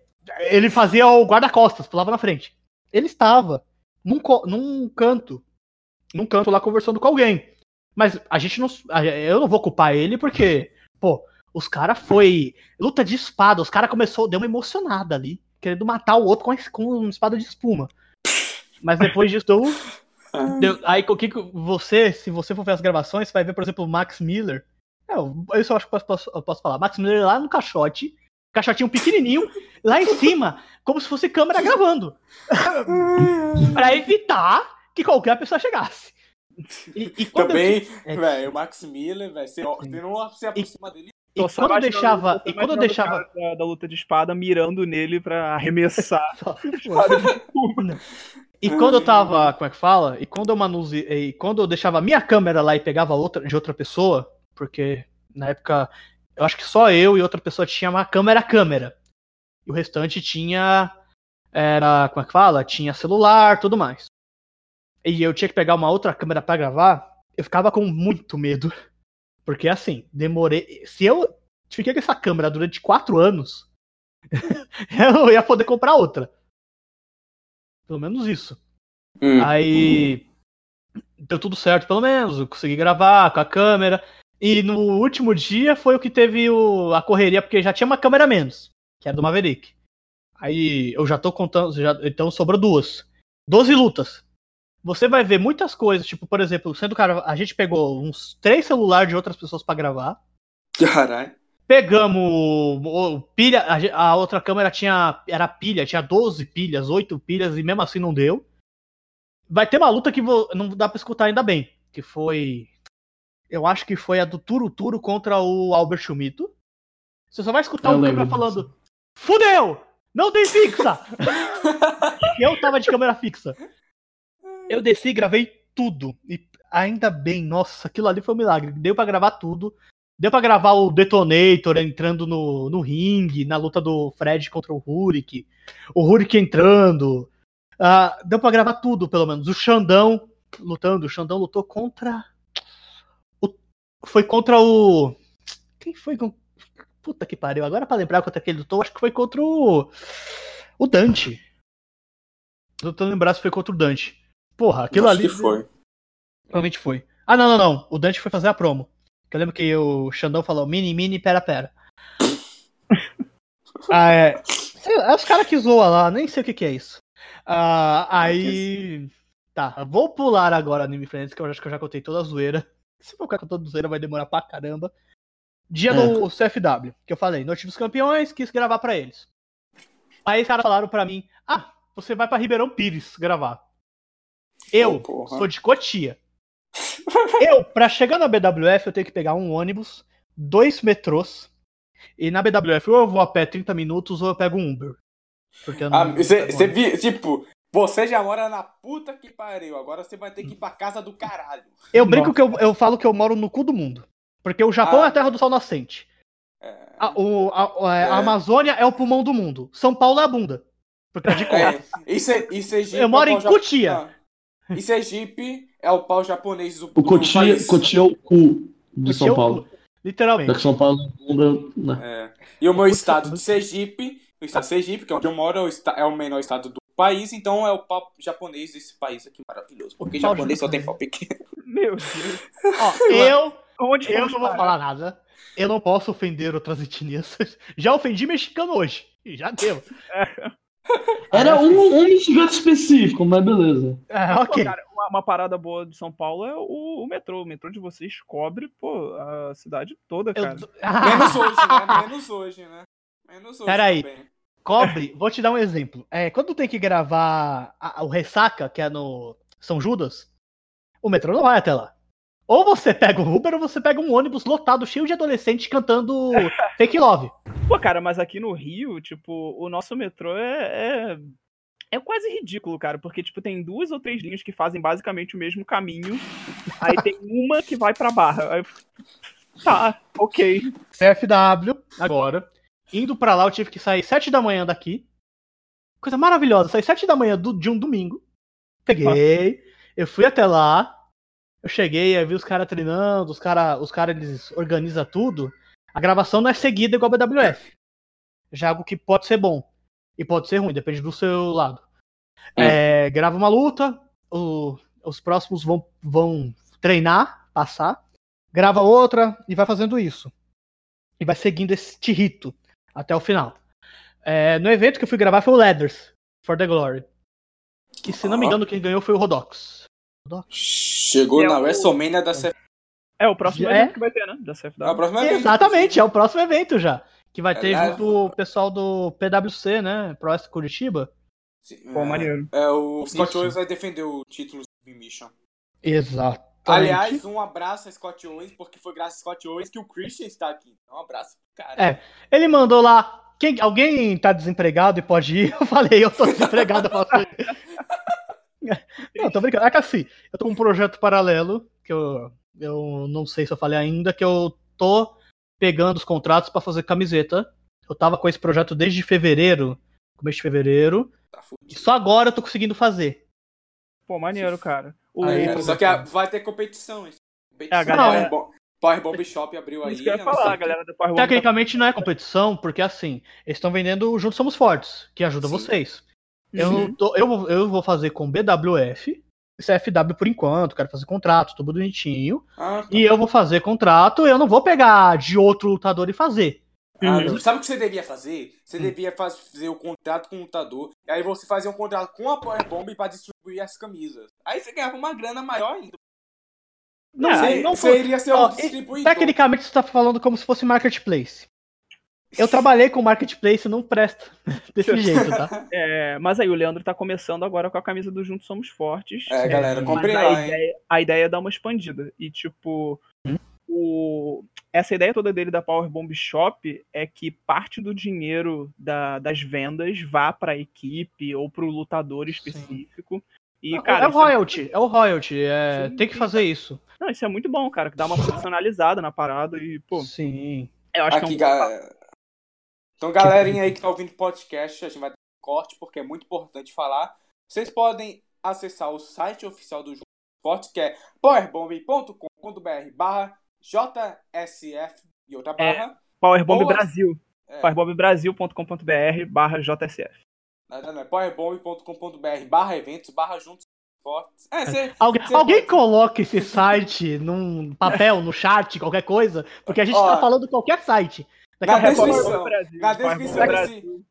Ele fazia o guarda-costas, pulava na frente. Ele estava num, num canto. Num canto lá conversando com alguém. Mas a gente não. Eu não vou culpar ele porque, pô, os caras foi. Luta de espada, os caras começou, deu uma emocionada ali. Querendo matar o outro com, com uma espada de espuma. Mas depois disso, deu, *laughs* deu, aí o que você, se você for ver as gravações, você vai ver, por exemplo, o Max Miller. É, isso eu acho que eu posso, eu posso falar. Max Miller lá no caixote, caixotinho pequenininho, lá em cima, como se fosse câmera gravando. *laughs* para evitar que qualquer pessoa chegasse. E, e Também, eu... É, velho, o Max Miller, velho, você, você não se aproxima e, dele. E quando eu deixava, e quando eu deixava da, da, luta de espada mirando nele para arremessar. *laughs* e quando eu tava, como é que fala? E quando eu manuse, e quando eu deixava a minha câmera lá e pegava outra de outra pessoa, porque na época eu acho que só eu e outra pessoa tinha uma câmera câmera. E o restante tinha era, como é que fala? Tinha celular, tudo mais. E eu tinha que pegar uma outra câmera para gravar, eu ficava com muito medo. Porque assim, demorei. Se eu fiquei com essa câmera durante quatro anos, *laughs* eu ia poder comprar outra. Pelo menos isso. Hum. Aí deu tudo certo, pelo menos. Eu consegui gravar com a câmera. E no último dia foi o que teve o, a correria, porque já tinha uma câmera menos, que era do Maverick. Aí eu já tô contando, já, então sobrou duas. Doze lutas. Você vai ver muitas coisas, tipo, por exemplo, sendo cara, a gente pegou uns três celulares de outras pessoas para gravar. Caralho. Pegamos pilha, a, a, outra câmera tinha era pilha, tinha 12 pilhas, 8 pilhas e mesmo assim não deu. Vai ter uma luta que vou, não dá para escutar ainda bem, que foi eu acho que foi a do Turo Turo contra o Albert Schumito. Você só vai escutar o câmera falando: Fudeu! Não tem fixa! *laughs* eu tava de câmera fixa. Eu desci e gravei tudo. E ainda bem, nossa, aquilo ali foi um milagre. Deu para gravar tudo. Deu para gravar o Detonator entrando no, no ringue, na luta do Fred contra o Rurik. O Rurik entrando. Uh, deu para gravar tudo, pelo menos. O Xandão lutando. O Xandão lutou contra foi contra o. Quem foi? Puta que pariu. Agora pra lembrar contra quem ele lutou, acho que foi contra o. O Dante. Tô tentando lembrar se foi contra o Dante. Porra, aquilo acho ali. Que foi. Provavelmente foi. Ah, não, não, não. O Dante foi fazer a promo. Eu lembro que o Xandão falou mini, mini, pera, pera. *laughs* ah, é. É os caras que zoam lá, nem sei o que, que é isso. Ah, aí. Tá, vou pular agora Anime Friends, que eu acho que eu já contei toda a zoeira. Se for ficar contando zoeira, vai demorar pra caramba. Dia é. do CFW, que eu falei, Noite dos Campeões, quis gravar para eles. Aí os caras falaram para mim, ah, você vai para Ribeirão Pires gravar. Eu oh, sou de Cotia. eu, para chegar na BWF, eu tenho que pegar um ônibus, dois metrôs. E na BWF, ou eu vou a pé 30 minutos, ou eu pego um Uber. Porque eu não. Ah, você, você tipo, você já mora na puta que pariu. Agora você vai ter que ir pra casa do caralho. Eu brinco que eu, eu falo que eu moro no cu do mundo. Porque o Japão ah, é a terra do sol nascente. É... A, o, a, a, é... a, Amazônia é o pulmão do mundo. São Paulo é a bunda. Porque é de é, isso, é, isso é Eu moro em Cotia. Ah. E Sergipe é o pau japonês do, o Cotia, é o cu de São Paulo. Literalmente. São Paulo né? é. E o meu estado de Sergipe, o estado de Sergipe, que é onde eu moro, é o menor estado do país, então é o pau japonês desse país aqui maravilhoso. Porque japonês só tem pau *laughs* pequeno. Meu Deus. Ó, eu, Onde eu não vou falar nada. Eu não posso ofender outras etnias. *laughs* Já ofendi mexicano hoje. Já deu. É. *laughs* Era um, um mexicano específico, mas beleza. É, ok. Pô, cara, uma, uma, parada boa de São Paulo é o, o, metrô. O metrô de vocês cobre, pô, a cidade toda, cara. Eu... Menos hoje, né? Menos hoje, né? Menos hoje. Peraí. Cobre, vou te dar um exemplo. É, quando tem que gravar a, o Ressaca, que é no São Judas, o metrô não vai até lá. Ou você pega o Uber ou você pega um ônibus lotado, cheio de adolescentes cantando *laughs* Fake Love. Pô, cara, mas aqui no Rio, tipo, o nosso metrô é, é, é, quase ridículo, cara, porque, tipo, tem duas ou três linhas que fazem basicamente o mesmo caminho, aí tem *laughs* uma que vai pra Barra. Aí... Tá, ok. CFW, agora. Indo pra lá, eu tive que sair sete da manhã daqui. Coisa maravilhosa, saí sete da manhã do, de um domingo. Peguei, eu fui até lá, eu cheguei, aí vi os caras treinando, os caras os cara, eles organizam tudo. A gravação não é seguida igual a BWF. Já é algo que pode ser bom e pode ser ruim, depende do seu lado. É. É, grava uma luta, o, os próximos vão, vão treinar, passar, grava outra e vai fazendo isso. E vai seguindo este rito até o final. É, no evento que eu fui gravar foi o Leathers, For the Glory. Que se não me engano, quem ganhou foi o Rodox. Chegou é na o... WrestleMania da CF. É o próximo é? evento que vai ter, né? Da CFW. É o próximo evento. Exatamente, é o próximo evento já. Que vai ter é, junto o pessoal do PWC, né? Pro Curitiba. Sim, Pô, é, maneiro. É, o Scott Owens vai defender o título de Mission. Exato. Aliás, um abraço a Scott Owens, porque foi graças a Scott Owens que o Christian está aqui. Um abraço cara. É, ele mandou lá. Quem, alguém tá desempregado e pode ir? *laughs* Eu falei, eu tô desempregado, eu posso ir. *laughs* Não, tô brincando. É que assim, eu tô com um projeto paralelo, que eu, eu não sei se eu falei ainda, que eu tô pegando os contratos para fazer camiseta. Eu tava com esse projeto desde fevereiro, começo de fevereiro. Tá e só agora eu tô conseguindo fazer. Pô, maneiro, cara. O... Aí, só que vai ter competição. competição. É, a galera... Não, Power Bomb Shop abriu aí. Isso que eu ia falar, galera do Power Bomb Tecnicamente não é competição, porque assim, eles estão vendendo Juntos Somos Fortes, que ajuda Sim. vocês. Uhum. Eu, tô, eu, vou, eu vou fazer com BWF, CFW por enquanto, quero fazer contrato, tudo bonitinho. Ah, tá. E eu vou fazer contrato, eu não vou pegar de outro lutador e fazer. Ah, uhum. Sabe o que você devia fazer? Você uhum. devia fazer o contrato com o lutador, e aí você fazia um contrato com a Power Bomb para distribuir as camisas. Aí você ganhava uma grana maior ainda. Não, você, não você iria ser um distribuidor. Tecnicamente você está falando como se fosse marketplace. Eu trabalhei com marketplace não presta *laughs* desse jeito, tá? *laughs* É, mas aí o Leandro tá começando agora com a camisa do Juntos Somos Fortes. É, galera, comprei lá, a ideia, a ideia é dar uma expandida. E, tipo, hum? o, essa ideia toda dele da Power Bomb Shop é que parte do dinheiro da, das vendas vá para a equipe ou para o lutador específico. Sim. E, é, cara, é o royalty, é, é o royalty, é, sim, tem que fazer isso. Não, isso é muito bom, cara, que dá uma personalizada na parada e, pô. Sim. Eu acho Aqui, que é um então, galerinha aí que tá ouvindo podcast, a gente vai ter um corte porque é muito importante falar. Vocês podem acessar o site oficial do Esportes, que é powerbomb.com.br barra JSF e outra é, barra. É, Powerbomb Brasil. É. powerbombrasil.com.br barra JSF. Não, não, não. É powerbomb.com.br barra eventos barra juntos fortes. É, cê, *laughs* alguém, cê alguém pode... coloca esse site num papel, no chat, qualquer coisa, porque a gente Ó, tá falando qualquer site. Na descrição, na, descrição desse,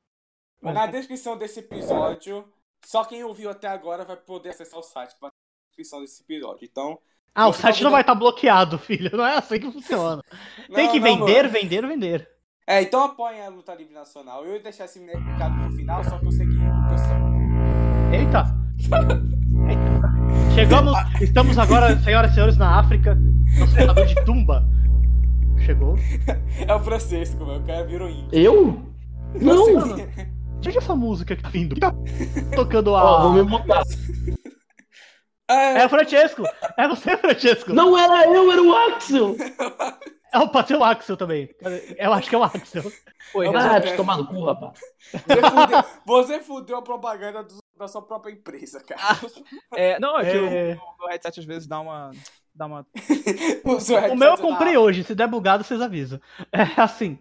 na descrição desse episódio, só quem ouviu até agora vai poder acessar o site na descrição desse episódio. Então. Ah, o site não vai estar tá bloqueado, *laughs* filho. Não é assim que funciona. *laughs* Tem não, que vender, vender, vender. É, então apoiem a luta livre nacional. Eu ia deixar esse mercado no final, só que eu sei que. Eita! Eita. Chegamos, estamos agora, senhoras e senhores, na África, no senador de Tumba. Chegou. É o Francisco, meu, o cara virou índio. Eu? Não! É essa música que tá vindo? Tá tocando a. Ó, vou me montar. É. é o Francesco! É você, Francesco! Não era eu, era o Axel! *laughs* É o pode ser o Axel também. Eu acho que é o Axel. Foi, ah, te tomar no cu, rapaz. Você fudeu, a propaganda do, da sua própria empresa, cara. É, não, é que é... O, o headset às vezes dá uma. Dá uma... *laughs* o, o meu eu comprei dá... hoje, se der bugado, vocês avisam. É assim.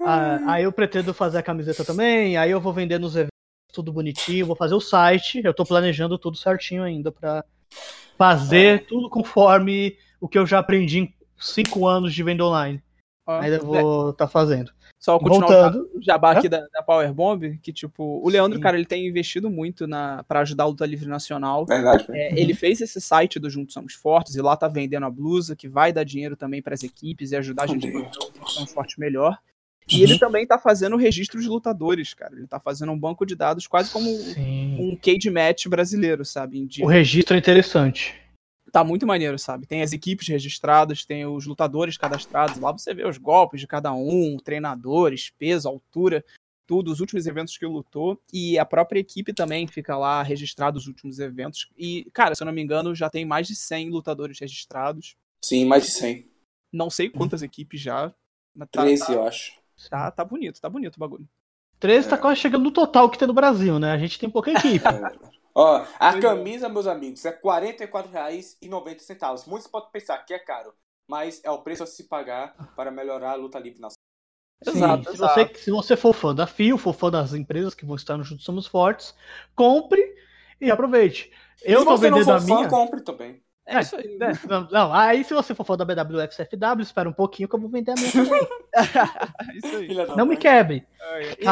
Ah, aí eu pretendo fazer a camiseta também, aí eu vou vender nos eventos tudo bonitinho, vou fazer o site, eu tô planejando tudo certinho ainda para fazer é. tudo conforme o que eu já aprendi em cinco anos de venda online. Ah, ainda vou estar é. tá fazendo. Só continuar Voltando. o jabá aqui é? da, da Power Bomb, que tipo, o Leandro, Sim. cara, ele tem investido muito na para ajudar a luta livre nacional. Verdade. É, ele fez esse site do Juntos Somos Fortes e lá tá vendendo a blusa, que vai dar dinheiro também para as equipes e ajudar a gente a um forte melhor. E ele também tá fazendo registro de lutadores, cara. Ele tá fazendo um banco de dados quase como Sim. um cage match brasileiro, sabe? O registro é interessante. Tá muito maneiro, sabe? Tem as equipes registradas, tem os lutadores cadastrados. Lá você vê os golpes de cada um, treinadores, peso, altura, tudo, os últimos eventos que lutou. E a própria equipe também fica lá registrado os últimos eventos. E, cara, se eu não me engano, já tem mais de 100 lutadores registrados. Sim, mais de 100. Não sei quantas equipes já. Tá, 13, tá, eu acho. Tá, tá bonito, tá bonito o bagulho. 13 tá é. tá quase chegando no total que tem no Brasil, né? A gente tem pouca equipe. *laughs* Ó, a camisa, meus amigos, é R$ 44,90. Muitos podem pensar que é caro, mas é o preço a se pagar para melhorar a luta livre na Exato, se, Você, se você for fã da FIO, for fã das empresas que vão estar no Juntos Somos Fortes, compre e aproveite. Eu e tô vendendo a minha. Fã, compre também. É, é isso aí. É, não, não, aí se você for for da BWF CFW, espera um pouquinho que eu vou vender a minha *laughs* também. isso aí. Não me quebre. E,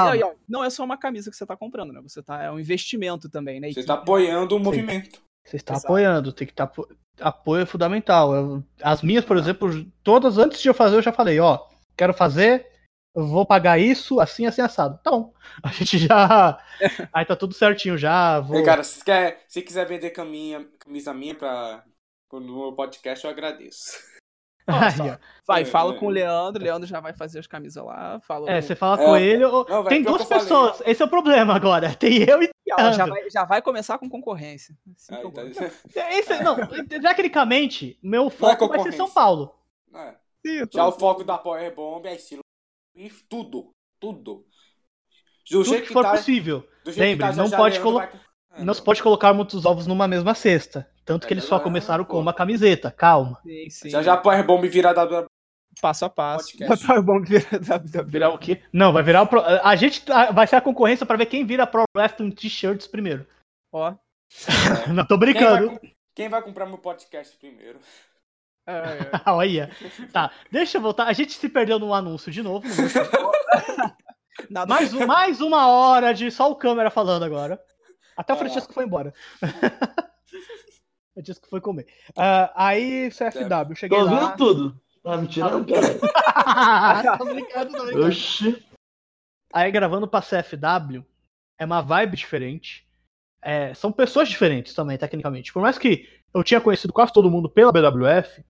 não é só uma camisa que você está comprando, né? Você tá, é um investimento também, né? Você está apoiando o movimento. Você está Exato. apoiando, tem que estar. Tá, apoio é fundamental. Eu, as minhas, por exemplo, todas antes de eu fazer, eu já falei, ó, quero fazer, vou pagar isso, assim, assim, assado. Então, *laughs* a gente já. Aí tá tudo certinho já. Vou... cara, se, quer, se quiser vender caminha, camisa minha pra no meu podcast eu agradeço. Nossa, vai, fala com o Leandro, o Leandro já vai fazer as camisas lá. Fala é, você fala com é, ele. Não, tem duas pessoas, esse é o problema agora. *laughs* Tem eu e já vai, já vai começar com concorrência. Ah, então... *laughs* esse, não, tecnicamente, meu é foco é vai ser São Paulo. É. Sim, já o foco da Power Bomb é estilo e tudo, tudo. Do tudo que for tá, possível. Lembre, tá não pode colocar. Vai... Não se pode colocar muitos ovos numa mesma cesta. Tanto que eles só começaram com uma camiseta, calma. Sim, sim. Já já a Power Bomb virar da passo a passo. Vai Power Bomb virar, virar o quê? Não, vai virar o Pro... a gente vai ser a concorrência para ver quem vira Pro Wrestling T-shirts primeiro. Ó. É. *laughs* Não tô brincando. Quem vai, quem vai, comprar meu podcast primeiro? É, é. *laughs* Olha. Tá, deixa eu voltar. A gente se perdeu no anúncio de novo. *laughs* mais, mais uma hora de só o câmera falando agora. Até o Francisco foi embora. Eu disse que foi comer. Uh, aí, CFW, cheguei tô lá... Tô tudo. Tá me tirando, cara? *laughs* tô brincando, tô brincando. Oxi. Aí, gravando pra CFW, é uma vibe diferente. É, são pessoas diferentes também, tecnicamente. Por mais que eu tinha conhecido quase todo mundo pela BWF,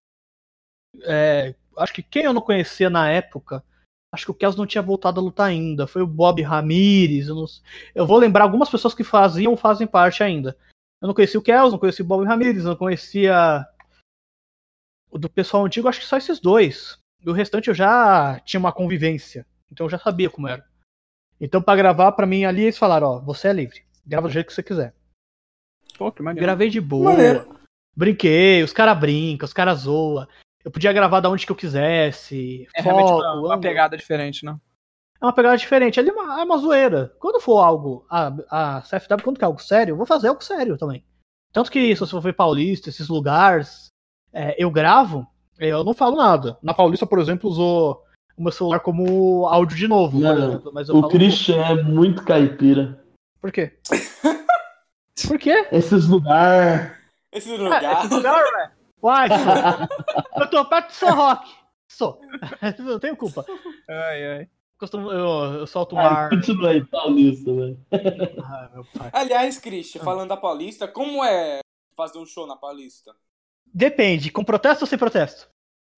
é, acho que quem eu não conhecia na época, acho que o Kels não tinha voltado a lutar ainda. Foi o Bob Ramirez. Eu, não, eu vou lembrar algumas pessoas que faziam ou fazem parte ainda. Eu não conhecia o Kels, não conhecia o Bob Ramirez, não conhecia o do pessoal antigo, acho que só esses dois. E o restante eu já tinha uma convivência, então eu já sabia como era. Então para gravar para mim ali eles falaram, ó, você é livre, grava do jeito que você quiser. Pô, que maneiro. Gravei de boa, maneiro. brinquei, os caras brincam, os caras zoam. Eu podia gravar da onde que eu quisesse. É foco, realmente uma, uma pegada diferente, né? É uma pegada diferente. Ali é uma, é uma zoeira. Quando for algo, a, a CFW, quando quer algo sério, eu vou fazer algo sério também. Tanto que, se você for ver Paulista, esses lugares, é, eu gravo, eu não falo nada. Na Paulista, por exemplo, usou o meu celular como áudio de novo. Não, mas o Christian é muito caipira. Por quê? *laughs* por quê? Esses lugares. Esse lugar. É, esse lugar, velho. Uai, *laughs* eu tô perto de São Roque. Sou. *laughs* não tenho culpa. Ai, ai. Costumo, eu, eu solto um ar. Continua aí, Paulista, né? *laughs* Aliás, Christian, falando da Paulista, como é fazer um show na Paulista? Depende, com protesto ou sem protesto?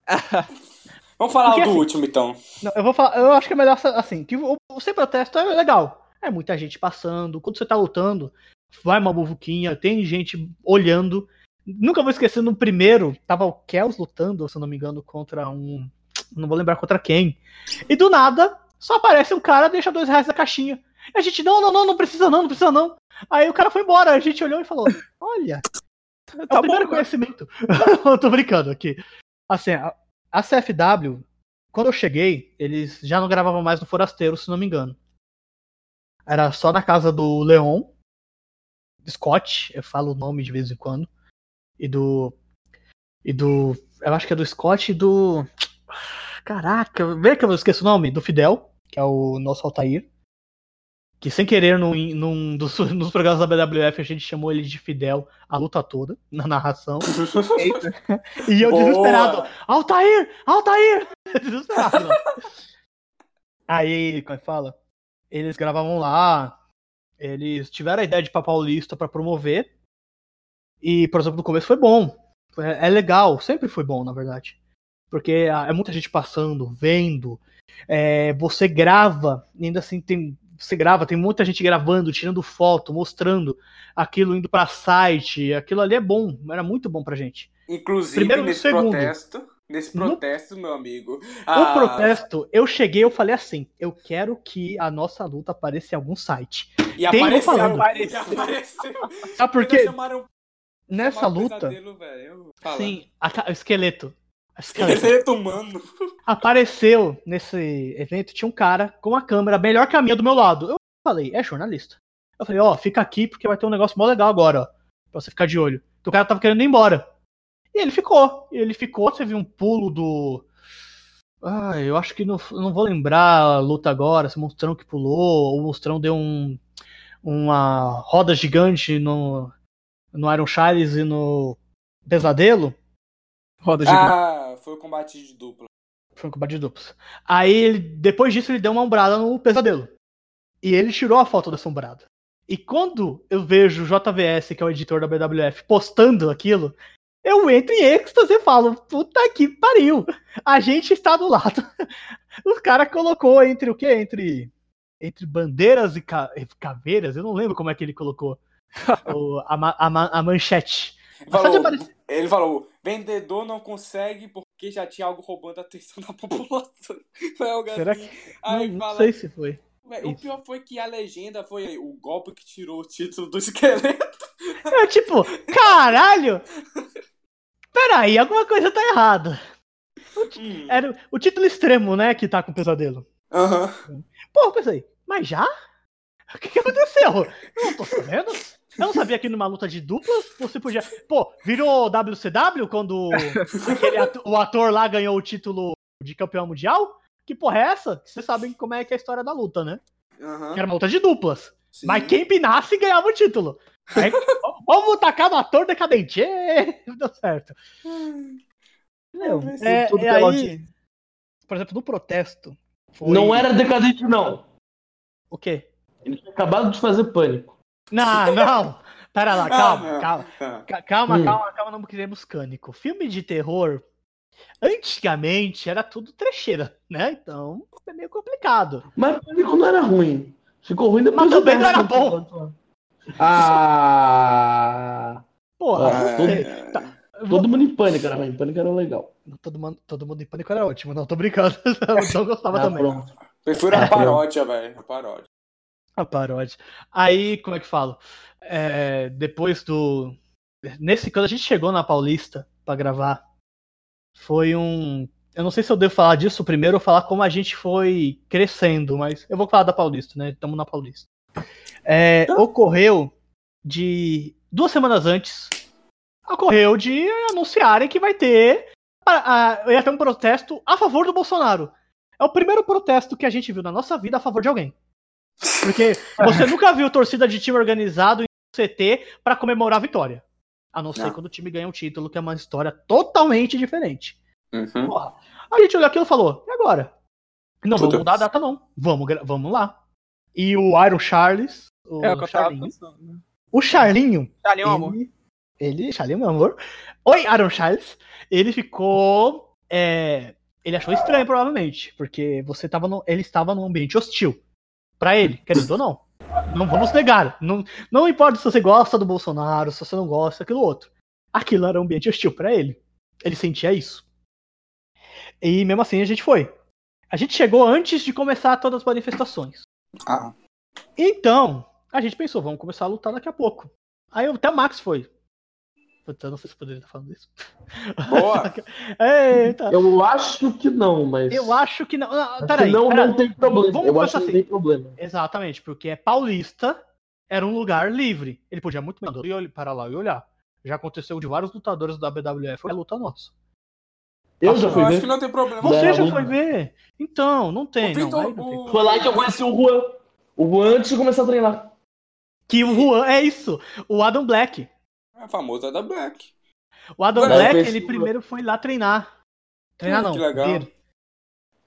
*laughs* Vamos falar Porque, do assim, último, então. Não, eu vou falar, eu acho que é melhor assim, que o, o sem protesto é legal. É muita gente passando. Quando você tá lutando, vai uma buvuquinha, tem gente olhando. Nunca vou esquecer, no primeiro, tava o Kels lutando, se eu não me engano, contra um. Não vou lembrar contra quem. E do nada, só aparece um cara, deixa dois reais na caixinha. E a gente, não, não, não, não precisa não, não precisa não. Aí o cara foi embora, a gente olhou e falou: Olha, é tá o primeiro bom, conhecimento. *laughs* eu tô brincando aqui. Assim, a, a CFW, quando eu cheguei, eles já não gravavam mais no Forasteiro, se não me engano. Era só na casa do Leon, Scott, eu falo o nome de vez em quando, e do. E do. Eu acho que é do Scott e do. Caraca, vê que eu esqueço o nome? Do Fidel, que é o nosso Altair. Que sem querer, num, num dos *laughs* nos programas da BWF, a gente chamou ele de Fidel a luta toda, na narração. *laughs* e eu Boa. desesperado, Altair! Altair! *laughs* desesperado. Aí, como é que fala? Eles gravavam lá, eles tiveram a ideia de ir pra Paulista pra promover. E, por exemplo, no começo foi bom. É, é legal, sempre foi bom, na verdade. Porque é muita gente passando, vendo. É, você grava, ainda assim tem. Você grava, tem muita gente gravando, tirando foto, mostrando aquilo indo para site. Aquilo ali é bom, era muito bom pra gente. Inclusive, Primeiro, nesse segundo, protesto, Nesse protesto, no... meu amigo. Ah... O protesto, eu cheguei, eu falei assim: eu quero que a nossa luta apareça em algum site. E Tem apareceu, falando. apareceu, *laughs* apareceu. Sabe por quê? Nessa luta. sim, a, o esqueleto. Esqueleto humano. Apareceu nesse evento, tinha um cara com uma câmera melhor que a minha do meu lado. Eu falei, é jornalista. Eu falei, ó, oh, fica aqui porque vai ter um negócio mó legal agora, ó. Pra você ficar de olho. Então, o cara tava querendo ir embora. E ele ficou. Ele ficou, teve um pulo do. Ah, eu acho que não, não vou lembrar a luta agora, se o Monstrão que pulou, o Monstrão deu um, uma roda gigante no, no Iron Charles e no Pesadelo. Roda gigante. Ah, foi o combate de dupla. Foi um combate de duplas. Aí, ele, depois disso, ele deu uma umbrada no Pesadelo. E ele tirou a foto dessa umbrada. E quando eu vejo o JVS, que é o editor da BWF, postando aquilo, eu entro em êxtase e falo, puta que pariu, a gente está do lado. *laughs* O cara colocou entre o quê? Entre, entre bandeiras e ca caveiras, eu não lembro como é que ele colocou *laughs* o, a, a, a, manchete. Falou, ele falou, vendedor não consegue porque já tinha algo roubando a atenção da *laughs* população. Será que... Aí não, fala, não sei se foi. o pior foi que a legenda foi o golpe que tirou o título do esqueleto. *laughs* É tipo, caralho! peraí, alguma coisa tá errada. O, hum. Era o título extremo, né, que tá com o pesadelo. Aham. Uhum. Pô, pensei, mas já? O que, que aconteceu? Eu não tô sabendo. Eu não sabia que numa luta de duplas você podia. Pô, virou WCW quando *laughs* ator, o ator lá ganhou o título de campeão mundial? Que porra é essa? Vocês sabem como é que é a história da luta, né? Uhum. Era uma luta de duplas. Sim. Mas quem pinasse ganhava o título. Aí, vamos tacar no ator decadente. Deu certo. Meu, é, é aí, por exemplo, no protesto. Foi... Não era decadente, não. O quê? Ele tinha acabado de fazer pânico. Não, *laughs* não. Pera lá, calma, calma. Calma, hum. calma, calma, não queremos cânico. Filme de terror, antigamente era tudo trecheira, né? Então é meio complicado. Mas pânico não era ruim. Ficou ruim depois Mas também não era bom. Ah! Porra, ah, todo, tá. todo mundo em pânico era ruim. Pânico era legal. Todo mundo, todo mundo em pânico era ótimo. Não, tô brincando. *laughs* Não gostava ah, também. Pronto. Prefiro a paródia, velho. A paródia. A paródia. Aí, como é que falo? É, depois do. Nesse, quando a gente chegou na Paulista para gravar, foi um. Eu não sei se eu devo falar disso primeiro ou falar como a gente foi crescendo, mas eu vou falar da Paulista, né? Estamos na Paulista. É, então... Ocorreu de duas semanas antes, ocorreu de anunciarem que vai ter, a, a, ia ter um protesto a favor do Bolsonaro. É o primeiro protesto que a gente viu na nossa vida a favor de alguém. Porque você nunca viu torcida de time organizado em CT para comemorar a vitória. A não ser não. quando o time ganha um título, que é uma história totalmente diferente. Uhum. Porra, a gente olhou aquilo e falou: e agora? Não, vamos mudar a data, não. Vamos, vamos lá. E o Iron Charles. O é o que eu Charlinho, pensando, né? O Charlinho. Charlinho, ele, amor. Ele, Charlinho, meu amor. Oi, Aaron Charles. Ele ficou. É, ele achou estranho, provavelmente. Porque você tava no, ele estava num ambiente hostil. Pra ele, querendo ou não. Não vamos negar. Não, não importa se você gosta do Bolsonaro, se você não gosta, aquilo outro. Aquilo era um ambiente hostil para ele. Ele sentia isso. E mesmo assim a gente foi. A gente chegou antes de começar todas as manifestações. Ah. Então, a gente pensou, vamos começar a lutar daqui a pouco. Aí até o Max foi. Eu não sei se poderia estar falando isso. Boa! *laughs* Eita. Eu acho que não, mas. Eu acho que não. Ah, peraí, não, peraí. não tem problema. Vamos eu acho que assim. não tem problema. Exatamente, porque é paulista, era um lugar livre. Ele podia muito bem para lá e olhar. Já aconteceu de vários lutadores da BWF, foi a luta nossa. Eu Nossa, já Eu fui acho ver. que não tem problema. Você Não, já não- foi ver? Então, não tem. O não, não tem. o- Foi lá que eu conheci o Juan. O Juan antes de começar a treinar. Que o Juan, é isso, o Adam Black. É famoso é da Black. O Adam Black, ele primeiro foi lá treinar. Treinar Hum, não, que legal. ver.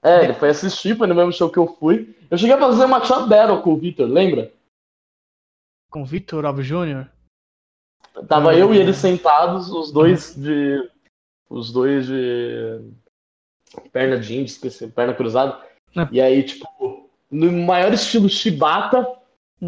É, ele foi assistir, foi no mesmo show que eu fui. Eu cheguei a fazer uma chat battle com o Victor, lembra? Com o Victor Alves Jr. Tava eu e ele sentados, os dois de. Os dois de. Perna de índio, esqueci, perna cruzada. É. E aí, tipo, no maior estilo chibata,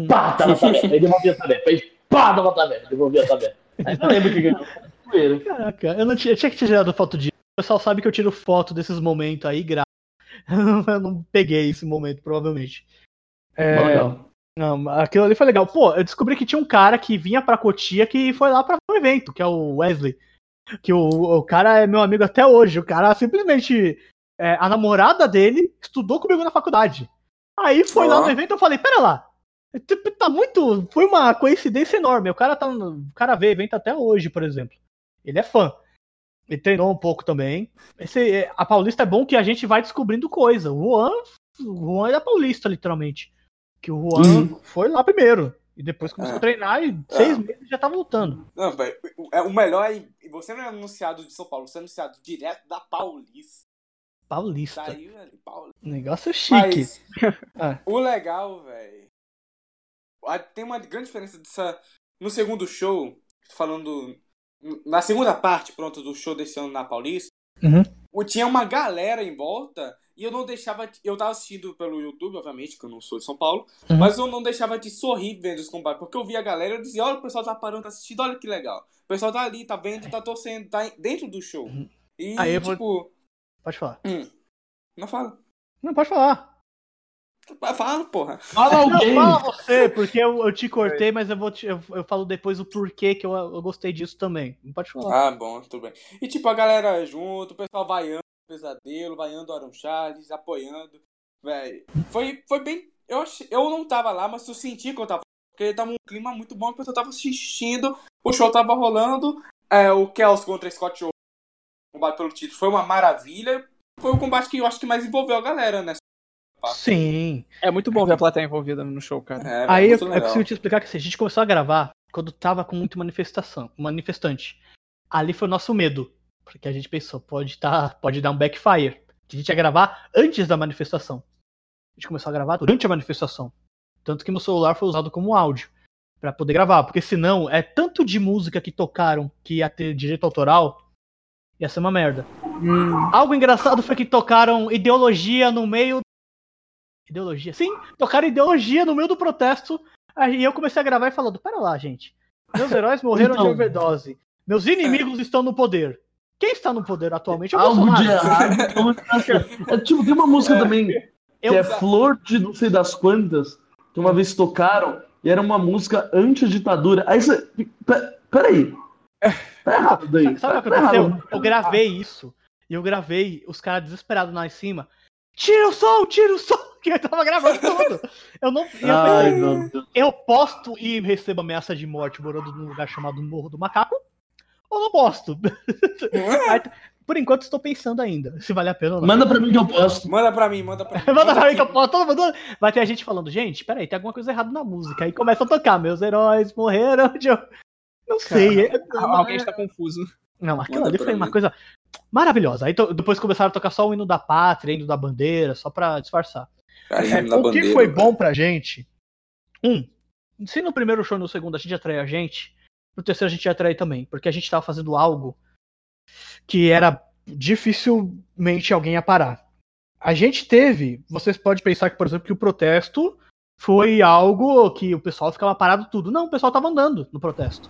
pá, tava tabeca. *laughs* Aí devolvia a tabeca. Aí pá, tava tabeca, devolvia a tabeca. Aí não lembro que ganhou. Foi Caraca, eu não tinha, eu tinha que ter tirado foto disso. O pessoal sabe que eu tiro foto desses momentos aí, gra... *laughs* eu não peguei esse momento, provavelmente. É, Legal. Não, aquilo ali foi legal. Pô, eu descobri que tinha um cara que vinha pra Cotia que foi lá pra um evento, que é o Wesley. Que o, o cara é meu amigo até hoje. O cara simplesmente. é, a namorada dele estudou comigo na faculdade. Aí foi lá Ó. no evento eu falei: pera lá. Tipo, Tá muito. Foi uma coincidência enorme. O cara tá. O cara vê evento até hoje, por exemplo. Ele é fã. Ele treinou um pouco também. Esse, a Paulista é bom que a gente vai descobrindo coisa. O Juan, o Juan é da Paulista, literalmente. Que o Juan foi lá primeiro. E depois começou É. a treinar e seis meses já tava lutando. Não, é, o melhor é. Você não é anunciado de São Paulo, você é anunciado direto da Paulista. Paulista. Daí, velho, Paulista. Negócio é chique. Mas, *laughs* Ah. o legal, velho. A- Tem uma grande diferença dessa. No segundo show, falando. Na segunda parte, pronto, do show desse ano na Paulista, Uhum. tinha uma galera em volta e eu não deixava. Eu tava assistindo pelo YouTube, obviamente, que eu não sou de São Paulo, Uhum. mas eu não deixava de sorrir vendo os combates, porque eu via a galera e eu dizia: olha, o pessoal tá parando, tá assistindo, olha que legal. O pessoal tá ali, tá vendo, tá torcendo, tá dentro do show. E, Aí eu vou- tipo. Pode falar. hum, não fala. Não, pode falar. Fala, porra. Fala Não, alguém. fala você, porque eu, eu te cortei, mas eu vou te, eu, eu falo depois o porquê que eu, eu gostei disso também. Não pode falar. Ah, bom, tudo bem. E tipo, a galera junto, o pessoal vaiando o pesadelo, vaiando o Aaron Charles, apoiando. Véi, foi, foi bem. Eu, achei, eu não tava lá, mas eu senti que eu tava. Porque tava um clima muito bom, o pessoal tava assistindo, o show tava rolando. É, o Kels contra Scott Show, combate pelo título, foi uma maravilha. Foi o combate que eu acho que mais envolveu a galera, né? Sim. É muito bom ver a plateia envolvida no show, cara. É, Aí eu, muito eu legal. preciso te explicar que assim, a gente começou a gravar quando tava com muita manifestação, manifestante. Ali foi o nosso medo. Porque a gente pensou, pode, tá, pode dar um backfire. Que a gente ia gravar antes da manifestação. A gente começou a gravar durante a manifestação. Tanto que meu celular foi usado como áudio. Pra poder gravar. Porque senão é tanto de música que tocaram que ia ter direito autoral. Ia ser uma merda. Hum, Algo engraçado foi que tocaram ideologia no meio. Ideologia? Sim, tocaram ideologia no meio do protesto. Aí eu comecei a gravar e falando: pera lá, gente. Meus *laughs* heróis morreram de Então. overdose. Meus inimigos estão no poder. Quem está no poder atualmente é o Algo Bolsonaro. de errado. É, tipo, tem uma música também que Eu- é Flor de não sei das quantas, que uma vez tocaram, e era uma música anti-ditadura. Aí você. pe- Peraí. Tá errado daí. Sabe o que Tá aconteceu? Eu gravei isso. E eu gravei os caras desesperados lá em cima. Tira o som, tira o som! *laughs* Que eu tava gravando tudo. Eu não. eu Ai, Deus. eu posto e recebo ameaça de morte morando num lugar chamado Morro do Macaco? Ou não posto? *laughs* Por enquanto estou pensando ainda se vale a pena ou não. Manda pra mim que eu posto. Manda pra mim, manda pra mim. Manda pra mim que eu posto, todo mundo. Vai ter a gente falando, gente, peraí, tem alguma coisa errada na música. Aí começa a tocar, meus heróis morreram de. Não sei. é- alguém está confuso. Não, aquilo ali foi uma coisa maravilhosa. Aí depois começaram a tocar só o hino da pátria, o hino da bandeira, só pra disfarçar. É, o bandeira, que foi bom né? pra gente, um, se no primeiro show e no segundo a gente atrair a gente, no terceiro a gente ia atrair também, porque a gente tava fazendo algo que era dificilmente alguém ia parar. A gente teve, vocês podem pensar que, por exemplo, que o protesto foi algo que o pessoal ficava parado tudo. Não, o pessoal tava andando no protesto.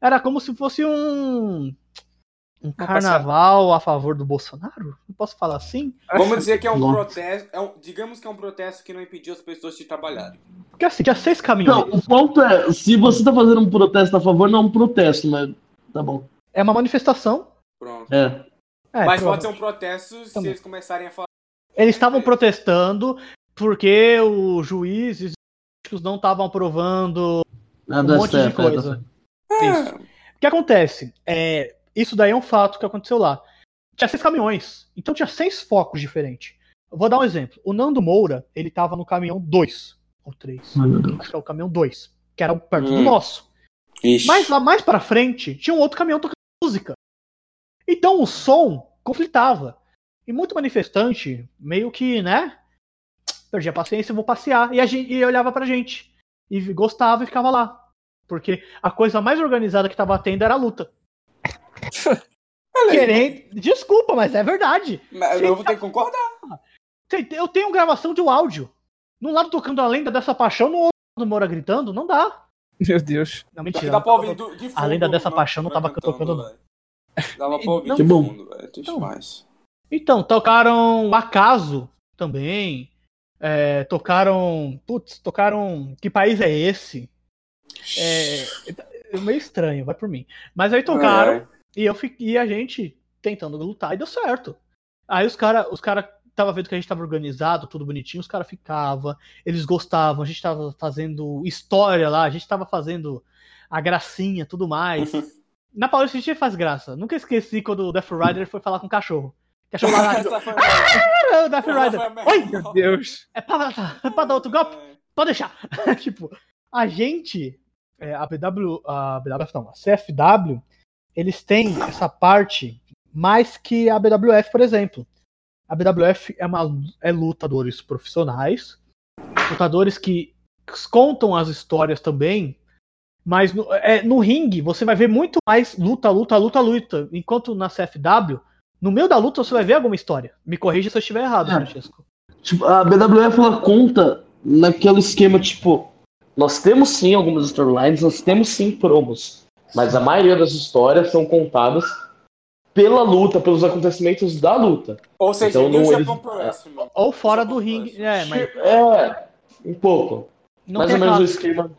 Era como se fosse um um carnaval a favor do Bolsonaro? Não posso falar assim? Vamos dizer que é um Nossa. protesto. É um, digamos que é um protesto que não impediu as pessoas de trabalharem. Porque assim, tinha seis caminhões. Não, o ponto é, se você tá fazendo um protesto a favor, não é um protesto, mas tá bom. É uma manifestação. Pronto. É. é mas pode ser um protesto Também. se eles começarem a falar. Eles estavam protestando porque os juízes não estavam aprovando um monte de coisa. É. Isso. O que acontece? É, isso daí é um fato que aconteceu lá. Tinha seis caminhões, então tinha seis focos diferentes. Eu vou dar um exemplo. O Nando Moura, ele tava no caminhão 2 ou 3. Acho que é o caminhão 2, que era perto hum. do nosso. Ixi. Mas lá mais pra frente, tinha um outro caminhão tocando música. Então o som conflitava. E muito manifestante, meio que, né? Perdi a paciência, vou passear. E, a gente, e olhava pra gente. E gostava e ficava lá. Porque a coisa mais organizada que tava tendo era a luta. *laughs* Querendo... Desculpa, mas é verdade. Mas eu vou ter que concordar. Eu tenho gravação de um áudio. Num lado tocando a lenda dessa paixão, no outro do Mora gritando, não dá. Meu Deus. Não, mentira. Dá pra ouvir do, de fundo, a lenda dessa paixão não tava tocando, não. Dava pra ouvir não, de fundo, velho. Então, demais. Então, tocaram Acaso também. É, tocaram. Putz, tocaram. Que país é esse? É, é meio estranho, vai por mim. Mas aí tocaram é. E eu fiquei, e a gente tentando lutar e deu certo. Aí os caras os cara tava vendo que a gente tava organizado, tudo bonitinho, os caras ficavam, eles gostavam, a gente tava fazendo história lá, a gente tava fazendo a gracinha, tudo mais. Na Paulista a gente faz graça. Nunca esqueci quando o Death Rider foi falar com o cachorro. O cachorro lá, ah, Death Rider. Oi, meu Deus. É pra, é pra dar outro golpe? Pode deixar. *laughs* tipo, a gente é, a BW, a BW não, a CFW, eles têm essa parte mais que a BWF, por exemplo. A BWF é, uma, é lutadores profissionais, lutadores que contam as histórias também, mas no, é, no ringue você vai ver muito mais luta, luta, luta, luta. Enquanto na CFW, no meio da luta você vai ver alguma história. Me corrija se eu estiver errado, é. Francesco. Tipo, a BWF ela conta naquele esquema, tipo, nós temos sim algumas storylines, nós temos sim promos, mas a maioria das histórias são contadas pela luta, pelos acontecimentos da luta. Ou seja, então, não, eles... é, ou fora do ringue, é, mas... é, um pouco. Não Mais ou menos o esquema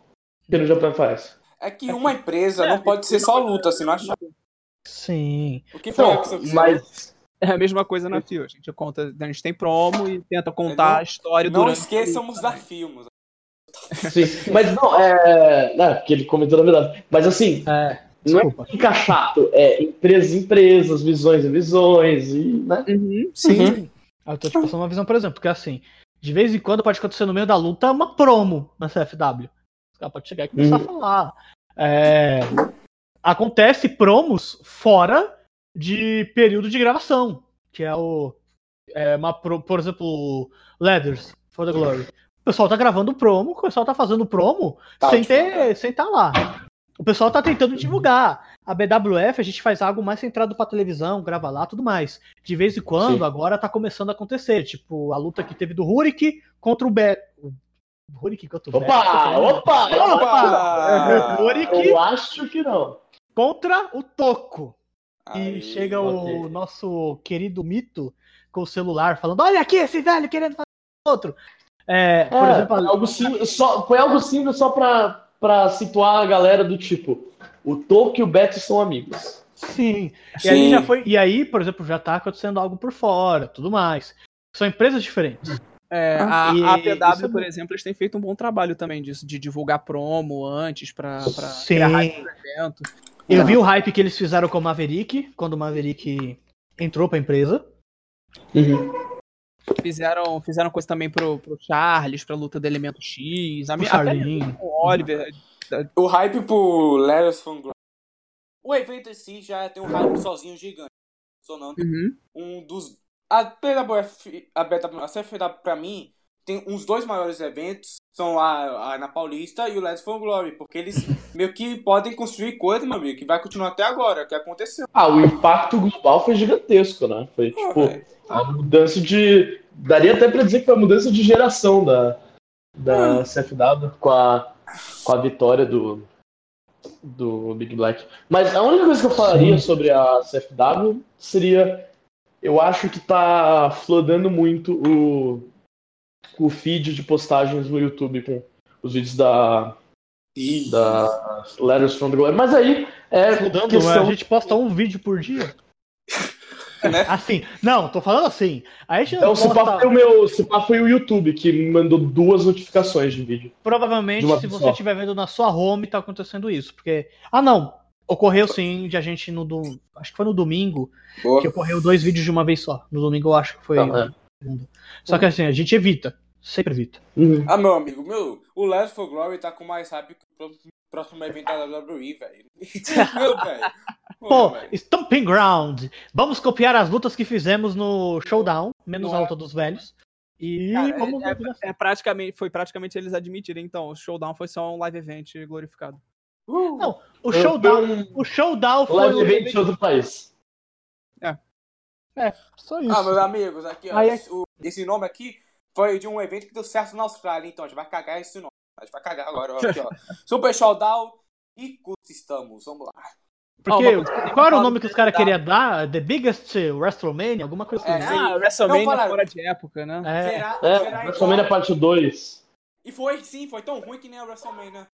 que no Japão faz. É que uma empresa não pode ser só luta, se não achar. Sim. O que foi então, que mas é a mesma coisa na FIO. A gente conta, a gente tem promo e tenta contar não, a história não durante. Não esqueçamos dar filmes. *laughs* Sim, mas não, é. Não, porque ele comentou na verdade. Mas assim, é, não é ficar chato, é empresas, empresas, visões e visões, e, né? Uhum, sim. Uhum. Eu tô te passando uma visão, por exemplo, porque assim, de vez em quando pode acontecer no meio da luta uma promo na CFW. Os caras podem chegar e começar uhum. a falar. É, acontece promos fora de período de gravação, que é o. É uma, por exemplo, Leathers for the Glory. O pessoal tá gravando promo, o pessoal tá fazendo promo tá sem ter, sem estar tá lá. O pessoal tá tentando divulgar. A BWF a gente faz algo mais centrado pra televisão, grava lá, tudo mais. De vez em quando, Sim. agora tá começando a acontecer. Tipo, a luta que teve do Rurik contra o Be... Rurik contra o Opa! Opa! Opa! *laughs* Rurik Eu acho que não. Contra o Toco. E chega okay. o nosso querido Mito com o celular falando: Olha aqui esse velho querendo fazer outro. É, por é, exemplo, algo simples, só, foi algo simples só pra, pra situar a galera do tipo, o Toque e o Beto são amigos. Sim. E aí já foi. E aí, por exemplo, já tá acontecendo algo por fora, tudo mais. São empresas diferentes. É, ah, a, a PW, é por exemplo, eles têm feito um bom trabalho também disso, de divulgar promo antes pra, pra Sim. evento. Eu vi o hype que eles fizeram com o Maverick, quando o Maverick entrou pra empresa. Uhum. Fizeram, fizeram coisa também pro, pro Charles, pra luta do Elemento X. A minha, o Oliver. O hype pro Letters from o evento em si já tem um hype sozinho gigante. Sonando. Uhum. Um dos. A BWF, a, BW, a CFW pra mim, tem uns dois maiores eventos, são a, a na Paulista e o Let's for Glory, porque eles *laughs* meio que podem construir coisa, meu amigo, que vai continuar até agora, que aconteceu. Ah, o impacto global foi gigantesco, né? Foi tipo, a mudança de. Daria até pra dizer que foi a mudança de geração da, da hum. CFW com a, com a vitória do, do Big Black. Mas a única coisa que eu falaria Sim. sobre a CFW seria. Eu acho que tá flodando muito o o feed de postagens no YouTube com os vídeos da. Da Letters from the Glory. Mas aí é. Mudando, questão... a gente posta um vídeo por dia. né? Assim, não, tô falando assim. A gente então, se posta... foi o meu, se foi o YouTube que me mandou duas notificações de vídeo. Provavelmente, se você estiver vendo na sua home, tá acontecendo isso, porque ah, não, ocorreu sim de a gente no do... acho que foi no domingo Boa. que ocorreu dois vídeos de uma vez só. No domingo eu acho que foi. Ah, é. Só que assim, a gente evita. Sempre evito. Uhum. Ah, meu amigo, meu, o Last for Glory tá com mais hype que o próximo evento da WWE, velho. *laughs* meu, velho. Pô, véio. Stomping Ground. Vamos copiar as lutas que fizemos no Showdown, menos a luta dos velhos. E Cara, vamos é, é, é, praticamente, foi praticamente eles admitirem, então, o Showdown foi só um live event glorificado. Uh, não, o Showdown, o Showdown foi live event de outro país. É. É, só isso. Ah, meus amigos, aqui, ó, Aí, esse, o, esse nome aqui foi de um evento que deu certo na Austrália, então a gente vai cagar esse nome. A gente vai cagar agora, ó, aqui, ó. *laughs* Super Showdown e estamos, vamos lá. Porque, oh, qual era o nome que os caras queriam dar? The Biggest WrestleMania? Alguma coisa assim. É, ah, WrestleMania não, fora de época, né? É, será, é será WrestleMania parte 2. E foi, sim, foi tão ruim que nem a WrestleMania.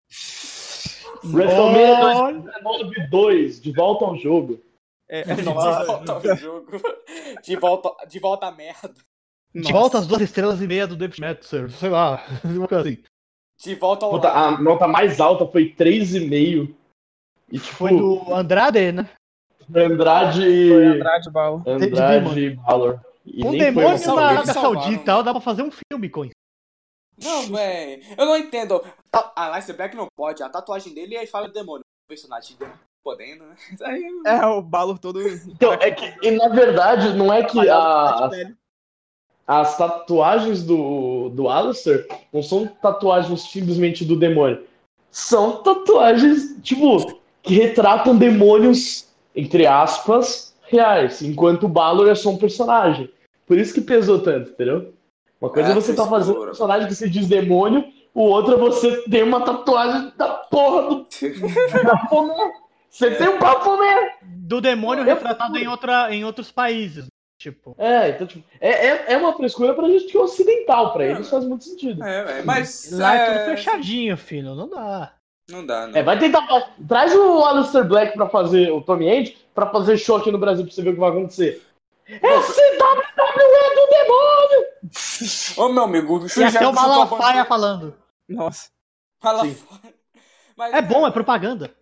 WrestleMania 2019 2, de volta ao jogo. É, de volta ao jogo. *laughs* De volta, de volta à merda. De volta às duas estrelas e meia do David Metzer, sei lá, *laughs* uma coisa assim. De volta ao A nota mais alta foi 3,5. E tipo, foi do Andrade, né? Andrade. Foi Andrade Balor. Andrade e Balor. um demônio na Arábia Saudita, dá pra fazer um filme com isso. Não, velho. Eu não entendo. A Alice Black não pode. A tatuagem dele aí fala demônio. O personagem dele podendo, né? *laughs* É, o Balor todo. Então, é que, e na verdade, não é que a as tatuagens do, do Alistair não são tatuagens simplesmente do demônio. São tatuagens, tipo, que retratam demônios, entre aspas, reais. Enquanto o Balor é só um personagem. Por isso que pesou tanto, entendeu? Uma coisa é, é você tá fazendo um personagem que você diz demônio, o outro é você tem uma tatuagem da porra do. *laughs* Você tem um Baphomet! Do demônio retratado em, outra, em outros países. Tipo. É, então, tipo, é, é, é uma frescura pra gente que é ocidental, pra eles faz muito sentido. É, é mas. Lá é... é tudo fechadinho, filho, não dá. Não dá, não. É, vai tentar. Traz o Alistair Black pra fazer o Tommy End pra fazer show aqui no Brasil pra você ver o que vai acontecer. Esse WWE do demônio! Ô, meu amigo, o E até o Malafaia falando. Nossa. Malafaia. Mas, é bom, é propaganda.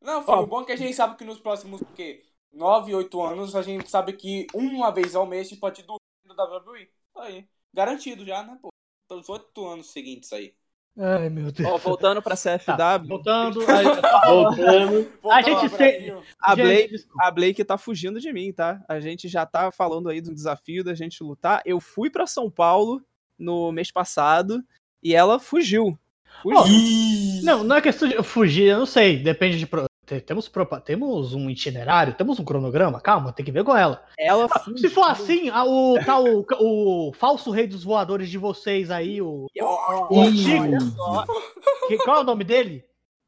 Não, foi oh. bom que a gente sabe que nos próximos, o quê? 9, 8 anos, a gente sabe que uma vez ao mês a gente pode dormir no WWE. Aí. Garantido já, né, pô? Os 8 anos seguintes aí. Ai, meu Deus. Ó, voltando pra CFW. Tá, *laughs* voltando. voltando. a gente tem. A Blake, a Blake tá fugindo de mim, tá? A gente já tá falando aí do desafio da gente lutar. Eu fui pra São Paulo no mês passado e ela fugiu. fugiu. Oh, não, não é questão de fugir, eu não sei. Depende de temos, temos um itinerário, temos um cronograma, calma, tem que ver com ela. Ela ah, Se for assim, a, o, tá, o, o, falso rei dos voadores de vocês aí, o. o que, qual é o nome dele?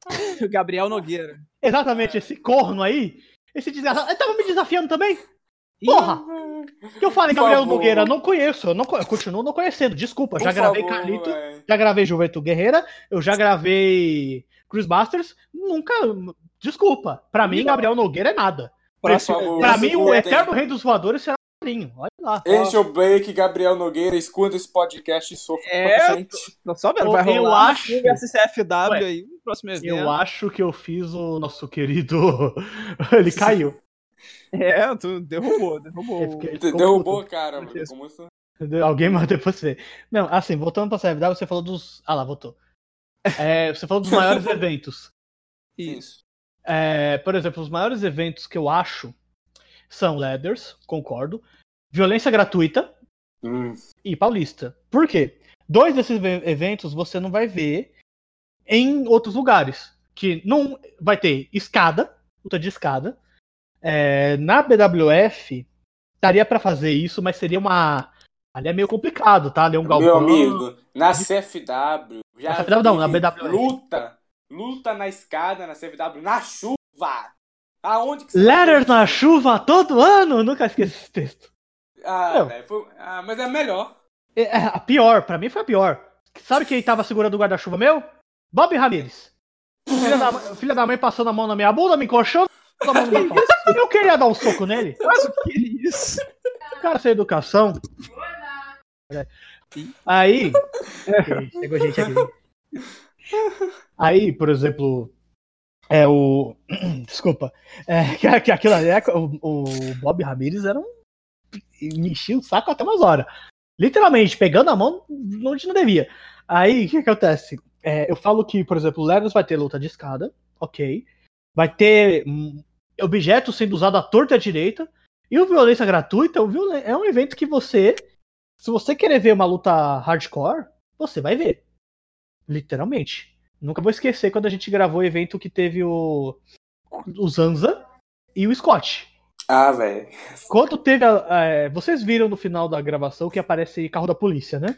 *laughs* Gabriel Nogueira. Exatamente, esse corno aí. Esse desgraçado. Ele tava me desafiando também? Porra! que eu falei, Gabriel Nogueira, não conheço, eu, não, eu continuo não conhecendo, desculpa. Por já gravei favor, Carlito, já gravei Juventude Guerreira, eu já gravei Chris Masters, nunca Desculpa, pra mim, Gabriel Nogueira é nada. Pra, pra mim, o eterno rei dos voadores será o Marinho. Olha lá. Angel Blake, Gabriel Nogueira, escuta esse podcast e sofra é, tô só vendo, vai eu rolar acho... CFW aí no próximo evento. Eu acho que eu fiz o nosso querido... *laughs* Ele caiu. É, tu derrubou, derrubou. derrubou, cara. Como isso? Alguém *laughs* mandou depois você. Não, assim, voltando pra CFW, você falou dos. Ah lá, voltou. É, você falou dos maiores *laughs* eventos. Isso. É, por exemplo, os maiores eventos que eu acho são Leathers, concordo. Violência gratuita hum. e Paulista. Por quê? Dois desses eventos você não vai ver em outros lugares. Que não vai ter escada, luta de escada. É, na BWF daria para fazer isso, mas seria uma Ali é meio complicado, tá? Ali é um galpão. Meu amigo, na CFW. Já na CFW não, na BWF. Luta. Luta na escada, na CFW, na chuva. Aonde que você Letters na chuva todo ano? Nunca esqueci esse texto. Ah, véio, foi... ah mas é melhor. É, é, a pior, pra mim foi a pior. Sabe quem tava segurando o guarda-chuva meu? Bob Ramirez. Filha da, filha da mãe passando a mão na minha bunda, me encoxando. Eu queria dar um soco nele. Mas o que é isso? O cara sem educação. Aí. *laughs* Chegou gente aqui. Aí, por exemplo, é o. *clears throat* Desculpa. É, *laughs* que, aquilo ali, é, o, o Bob Ramirez era um. Me enchia o saco até umas horas. Literalmente, pegando a mão onde não devia. Aí, o que, acontece? É, eu falo que, por exemplo, o Leros vai ter luta de escada, ok. Vai ter um, objetos sendo usados à torta e à direita. E o Violência Gratuita é um evento que você se você querer ver uma luta hardcore, você vai ver. Literalmente. Nunca vou esquecer quando a gente gravou o evento que teve o, o Zanza e o Scott. Ah, velho. Quando teve a, a, vocês viram no final da gravação que aparece carro da polícia, né?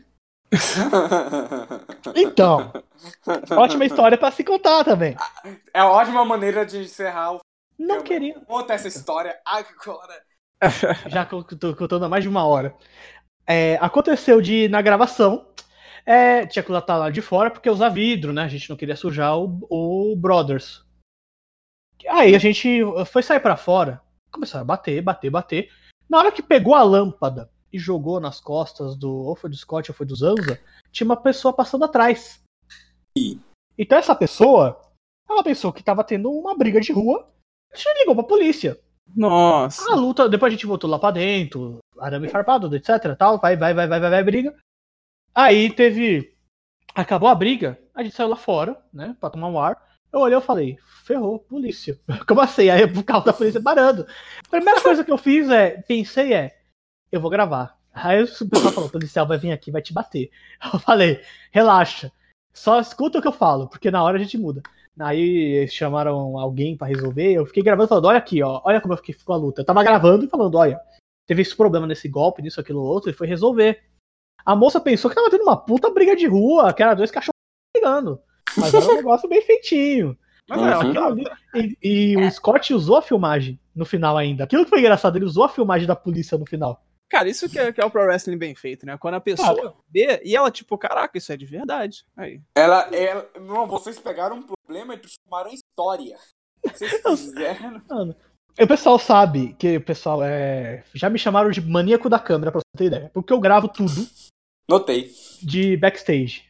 *laughs* então, ótima história para se contar também. É ótima maneira de encerrar o. Não queria. Conta essa história agora. Já que eu tô contando há mais de uma hora. É, aconteceu de, na gravação, é, tinha que estar lá de fora porque usar vidro, né? A gente não queria sujar o, o Brothers. Aí a gente foi sair para fora, começaram a bater, bater, bater. Na hora que pegou a lâmpada e jogou nas costas do. Ou foi do Scott ou foi do Zanza, tinha uma pessoa passando atrás. Então essa pessoa, ela pensou que tava tendo uma briga de rua, e ligou pra polícia. Nossa. A luta, depois a gente voltou lá pra dentro, arame farpado, etc, tal, vai, vai, vai, vai, vai, vai, briga. Aí teve, acabou a briga, a gente saiu lá fora, né, pra tomar um ar. Eu olhei e falei, ferrou, polícia. *laughs* Como assim? Aí o carro da polícia parando. A primeira coisa que eu fiz é, pensei é, eu vou gravar. Aí o pessoal falou, o policial vai vir aqui vai te bater. *laughs* Eu falei, relaxa, só escuta o que eu falo, porque na hora a gente muda. Aí eles chamaram alguém para resolver. Eu fiquei gravando falando: olha aqui, ó, olha como ficou a luta. Eu tava gravando e falando: olha, teve esse problema nesse golpe, nisso, aquilo, outro, e foi resolver. A moça pensou que tava tendo uma puta briga de rua, que era dois cachorros brigando. Mas era um negócio bem feitinho. Mas uhum. ali, e, e o Scott usou a filmagem no final ainda. Aquilo que foi engraçado, ele usou a filmagem da polícia no final. Cara, isso que é, que é o pro wrestling bem feito, né? Quando a pessoa ah, vê e ela, tipo, caraca, isso é de verdade. Aí. Ela, ela. Não, vocês pegaram um problema e transformaram em história. Vocês *laughs* fizeram. Mano, o pessoal sabe que o pessoal é. Já me chamaram de maníaco da câmera, pra você ter ideia. Porque eu gravo tudo. Notei. De backstage.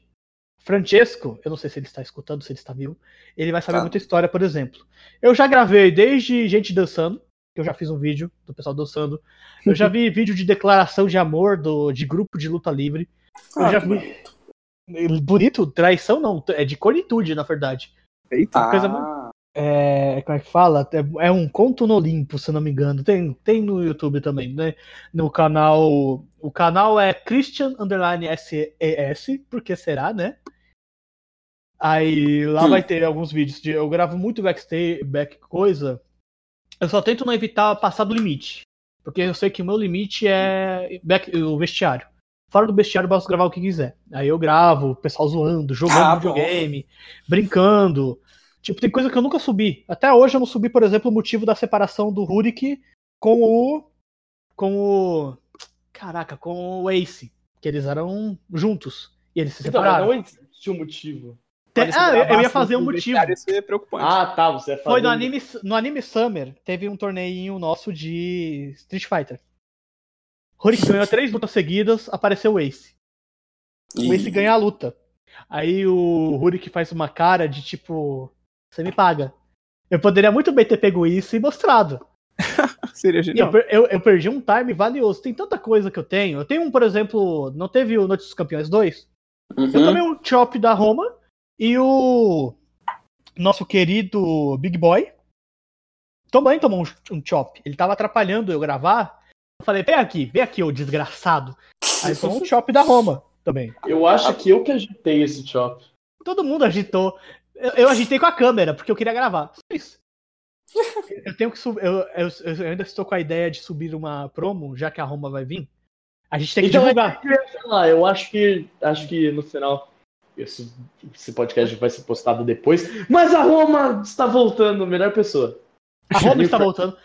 Francesco, eu não sei se ele está escutando, se ele está vivo, ele vai saber tá. muita história, por exemplo. Eu já gravei desde gente dançando, eu já fiz um vídeo do pessoal dançando. Eu já vi *laughs* vídeo de declaração de amor do, de grupo de luta livre. Eu ah, já vi. Bonito. traição não, é de cornitude, na verdade. Eita. Coisa. É, como é que fala? É, é, um conto no Olimpo, se não me engano. Tem, tem no YouTube também, né? No canal. O canal é Christian Underline SES, porque será, né? Aí lá hum. vai ter alguns vídeos de. Eu gravo muito backstage, back coisa. Eu só tento não evitar passar do limite. Porque eu sei que o meu limite é back, o vestiário. Fora do vestiário eu posso gravar o que quiser. Aí eu gravo, o pessoal zoando, jogando ah, videogame, brincando. Tipo, tem coisa que eu nunca subi. Até hoje eu não subi, por exemplo, o motivo da separação do Rurik com o. com o. Caraca, com o Ace. Que eles eram juntos. E eles se então, separaram. Então, não existe um motivo. Tem, ah, eu, ia fazer um motivo. Ser preocupante. Ah, tá, você Foi no anime, no anime Summer, teve um torneio nosso de Street Fighter. Horik ganhou três lutas seguidas, apareceu o Ace. O Ace ganha a luta. Aí o Rurik faz uma cara de tipo, você me paga. Eu poderia muito bem ter pego isso e mostrado. *laughs* Seria genial. Eu, eu, eu, perdi um time valioso. Tem tanta coisa que eu tenho. Eu tenho um, por exemplo, não teve o dos Campeões 2? Uhum. Eu tomei um chop da Roma e o nosso querido Big Boy também tomou um, um chop. Ele tava atrapalhando eu gravar. Eu falei, vem aqui, vem aqui, ô desgraçado. Aí tomou um chop da Roma também. Eu acho que eu que agitei esse chop. Todo mundo agitou. Eu, eu agitei com a câmera, porque eu queria gravar. Só isso. *laughs* Eu tenho que subir. Eu, eu, eu, ainda estou com a ideia de subir uma promo, já que a Roma vai vir. A gente tem que então, divulgar. Eu, eu acho que acho que no final esse, esse podcast vai ser postado depois. Mas a Roma está voltando, melhor pessoa. A Roma está voltando.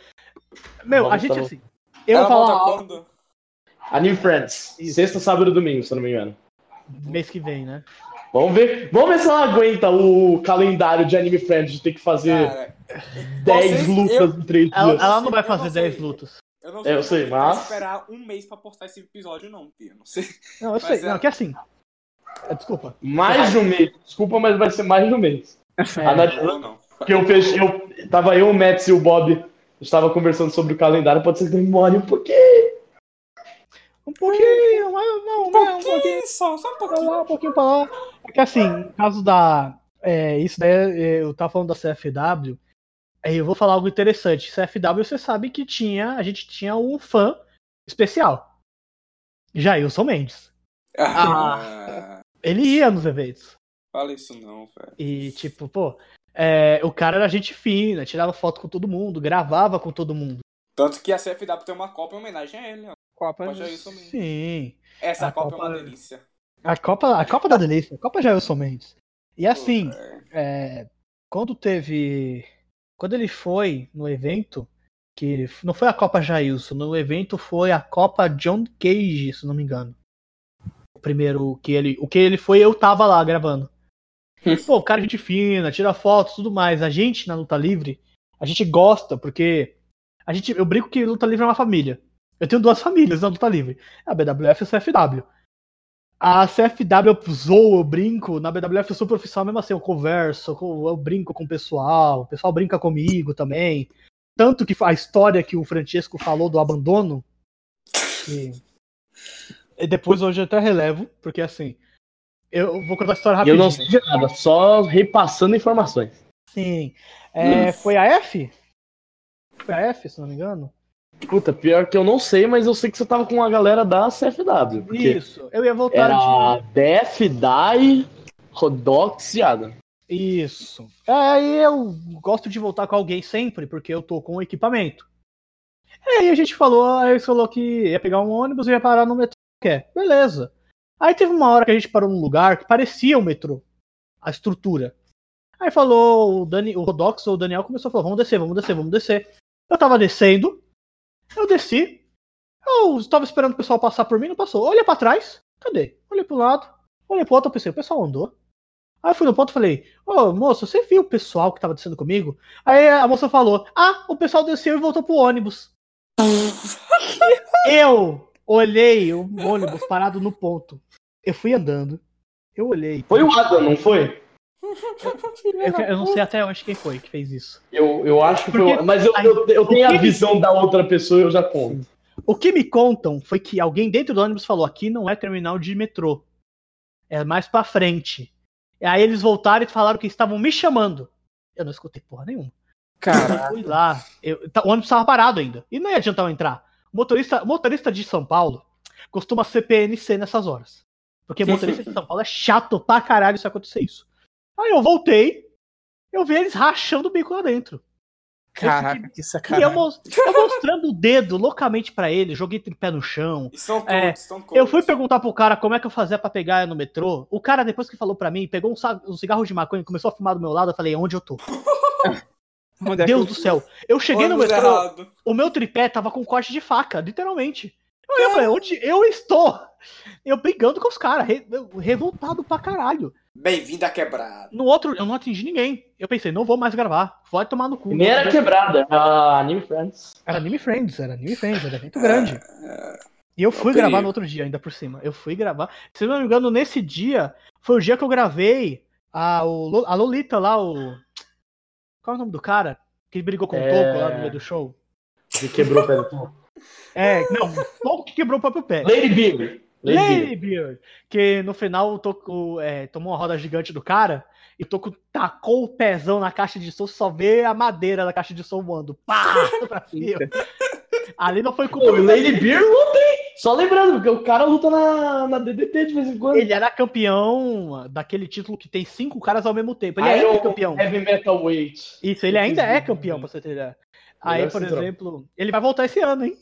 Meu, a, a gente assim. Eu vou falar. Quando? Anime Friends. Isso. Sexta, sábado e domingo, se eu não me engano. Mês que vem, né? Vamos ver, vamos ver se ela aguenta o calendário de Anime Friends de ter que fazer Cara, 10 vocês, lutas eu, em 3 dias. Ela, ela não vai fazer 10 lutas. Eu não sei, eu sei mas. esperar um mês pra postar esse episódio, não, Pia. Não sei. Não, eu *laughs* sei. É... Não, que assim. É, desculpa. Mais de um mês. Desculpa, mas vai ser mais de um mês. É, Analisando. Não, Porque eu fechei. Eu, tava eu, o Mets e o Bob. Estava conversando sobre o calendário. Pode ser que demore um pouquinho. Um pouquinho, mas não, um pouquinho, um pouquinho só, só um pouquinho. um pouquinho pra lá. É que assim, no caso da. É, isso daí, é, eu tava falando da CFW. Aí eu vou falar algo interessante. CFW, você sabe que tinha. A gente tinha um fã especial. Jailson Mendes. Ah, ele ia nos eventos. Fala isso não, velho. E tipo, pô, é, o cara era gente fina, tirava foto com todo mundo, gravava com todo mundo. Tanto que a CFW tem uma Copa em homenagem a ele, ó. Copa Jailson Mendes. Sim. Essa a Copa, Copa, é uma delícia. A Copa, a Copa da Delícia, a Copa Jailson Mendes. E assim, é, quando teve. Quando ele foi no evento, que não foi a Copa Jailson, no evento foi a Copa John Cage, se não me engano. O primeiro que ele. O que ele foi, eu tava lá gravando. *laughs* Pô, cara, gente fina, tira fotos, tudo mais. A gente na luta livre, a gente gosta, porque. A gente, eu brinco que luta livre é uma família. Eu tenho duas famílias na luta livre. A BWF e a CFW. A CFW eu zoo, eu brinco. Na BWF eu sou profissional mesmo assim, eu converso, eu brinco com o pessoal, o pessoal brinca comigo também. Tanto que a história que o Francesco falou do abandono. Que... E depois hoje eu até relevo, porque assim. Eu vou contar a história rapidinho. Eu não sei de nada, só repassando informações. Sim. É, foi a F? Foi a F, se não me engano? Puta, pior que eu não sei, mas eu sei que você tava com a galera da CFW. Isso, eu ia voltar era de. DF, DAI, Rodox e Adam. Isso. Aí eu gosto de voltar com alguém sempre, porque eu tô com o equipamento. Aí a gente falou, aí falou que ia pegar um ônibus e ia parar no metrô. Quer. Beleza. Aí teve uma hora que a gente parou num lugar que parecia o um metrô. A estrutura. Aí falou o Dani, o Rodox ou o Daniel começou a falar: vamos descer, vamos descer, vamos descer. Eu tava descendo, eu desci. Eu estava esperando o pessoal passar por mim, não passou. Olha para trás. Cadê? Olhei pro lado. Olhei pro outro, eu pensei, o pessoal andou. Aí eu fui no ponto e falei, ô oh, moço, você viu o pessoal que tava descendo comigo? Aí a moça falou, ah, o pessoal desceu e voltou pro ônibus. *laughs* eu olhei o ônibus parado no ponto. Eu fui andando. Eu olhei. Foi o Adam, não foi? *laughs* Eu, eu, não sei até hoje quem foi que fez isso. Eu, eu acho que foi. Mas eu, eu, eu tenho a visão me... da outra pessoa eu já conto. O que me contam foi que alguém dentro do ônibus falou: aqui não é terminal de metrô. É mais pra frente. E aí eles voltaram e falaram que estavam me chamando. Eu não escutei porra nenhuma. Cara, eu fui lá. Eu, tá, o ônibus estava parado ainda. E não ia adiantar eu entrar. O motorista, motorista de São Paulo costuma ser PNC nessas horas. Porque motorista de São Paulo é chato pra caralho se acontecer isso. Aí eu voltei, eu vi eles rachando o bico lá dentro. Caraca, que sacanagem. E eu, eu mostrando o dedo loucamente para ele, joguei tripé no chão. É, eu fui perguntar pro cara como é que eu fazia para pegar no metrô. O cara, depois que falou para mim, pegou um, um, cigarro de maconha e começou a fumar do meu lado. Eu falei, onde eu tô? *laughs* Onde Deus é do céu. Eu cheguei no metrô, errado. o meu tripé tava com corte de faca, literalmente. Eu falei, onde eu estou? Eu brigando com os caras, re, revoltado pra caralho. Bem-vindo à quebrada. No outro, eu não atingi ninguém. Eu pensei, não vou mais gravar. Pode tomar no cu. Nem era quebrada, era Anime Friends. Era Anime Friends, era Anime Friends, era evento grande. É, e eu fui gravar no outro dia, ainda por cima. Eu fui gravar. Se não me engano, nesse dia, foi o dia que eu gravei a, o, a Lolita lá, o. Qual é o nome do cara? Que brigou com é... o Toco lá no meio do show. Que quebrou o pé do Toco. É, não, o Toco que quebrou o próprio pé. Lady Beaver. Lady Beard. Que no final toco, é, tomou uma roda gigante do cara. e Toco tacou o pezão na caixa de som, só vê a madeira da caixa de som voando. Pá! *laughs* pra cima. Ali não foi culpa. O Lady Beer luta, hein? Só lembrando, porque o cara luta na, na DDT de vez em quando. Ele era campeão daquele título que tem cinco caras ao mesmo tempo. Ele ainda é campeão. Heavy Metal Weight. Isso, ele ainda é campeão, pra você ter ideia. Aí, por exemplo, ele vai voltar esse ano, hein?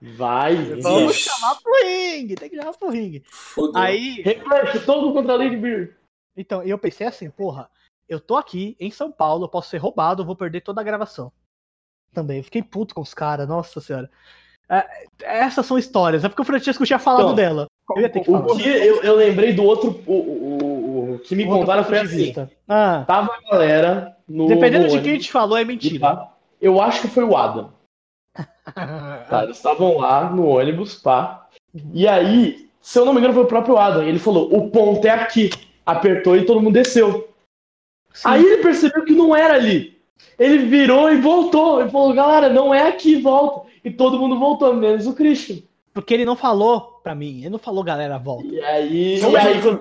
Vai. Vamos chamar pro ringue. Tem que chamar pro ringue. Fudeu. Aí. Reflete todo contra a Lady Beer. Então, eu pensei assim, porra, eu tô aqui em São Paulo, eu posso ser roubado, eu vou perder toda a gravação. Também. Eu fiquei puto com os caras, nossa senhora. É, essas são histórias, é porque o Francesco tinha falado então, dela. Eu ia ter que falar. O que eu, eu lembrei do outro. O, o, o que me outro contaram foi assim. Ah. Tava a galera no. Dependendo no de quem a gente falou, é mentira. Eu acho que foi o Adam. Tá, eles estavam lá no ônibus, pá. E aí, se eu não me engano, foi o próprio Adam. Ele falou: o ponto é aqui apertou e todo mundo desceu. Sim. Aí ele percebeu que não era ali. Ele virou e voltou. Ele falou, galera, não é aqui, volta. E todo mundo voltou, menos o Christian. Porque ele não falou pra mim, ele não falou, galera, volta. E aí, e aí,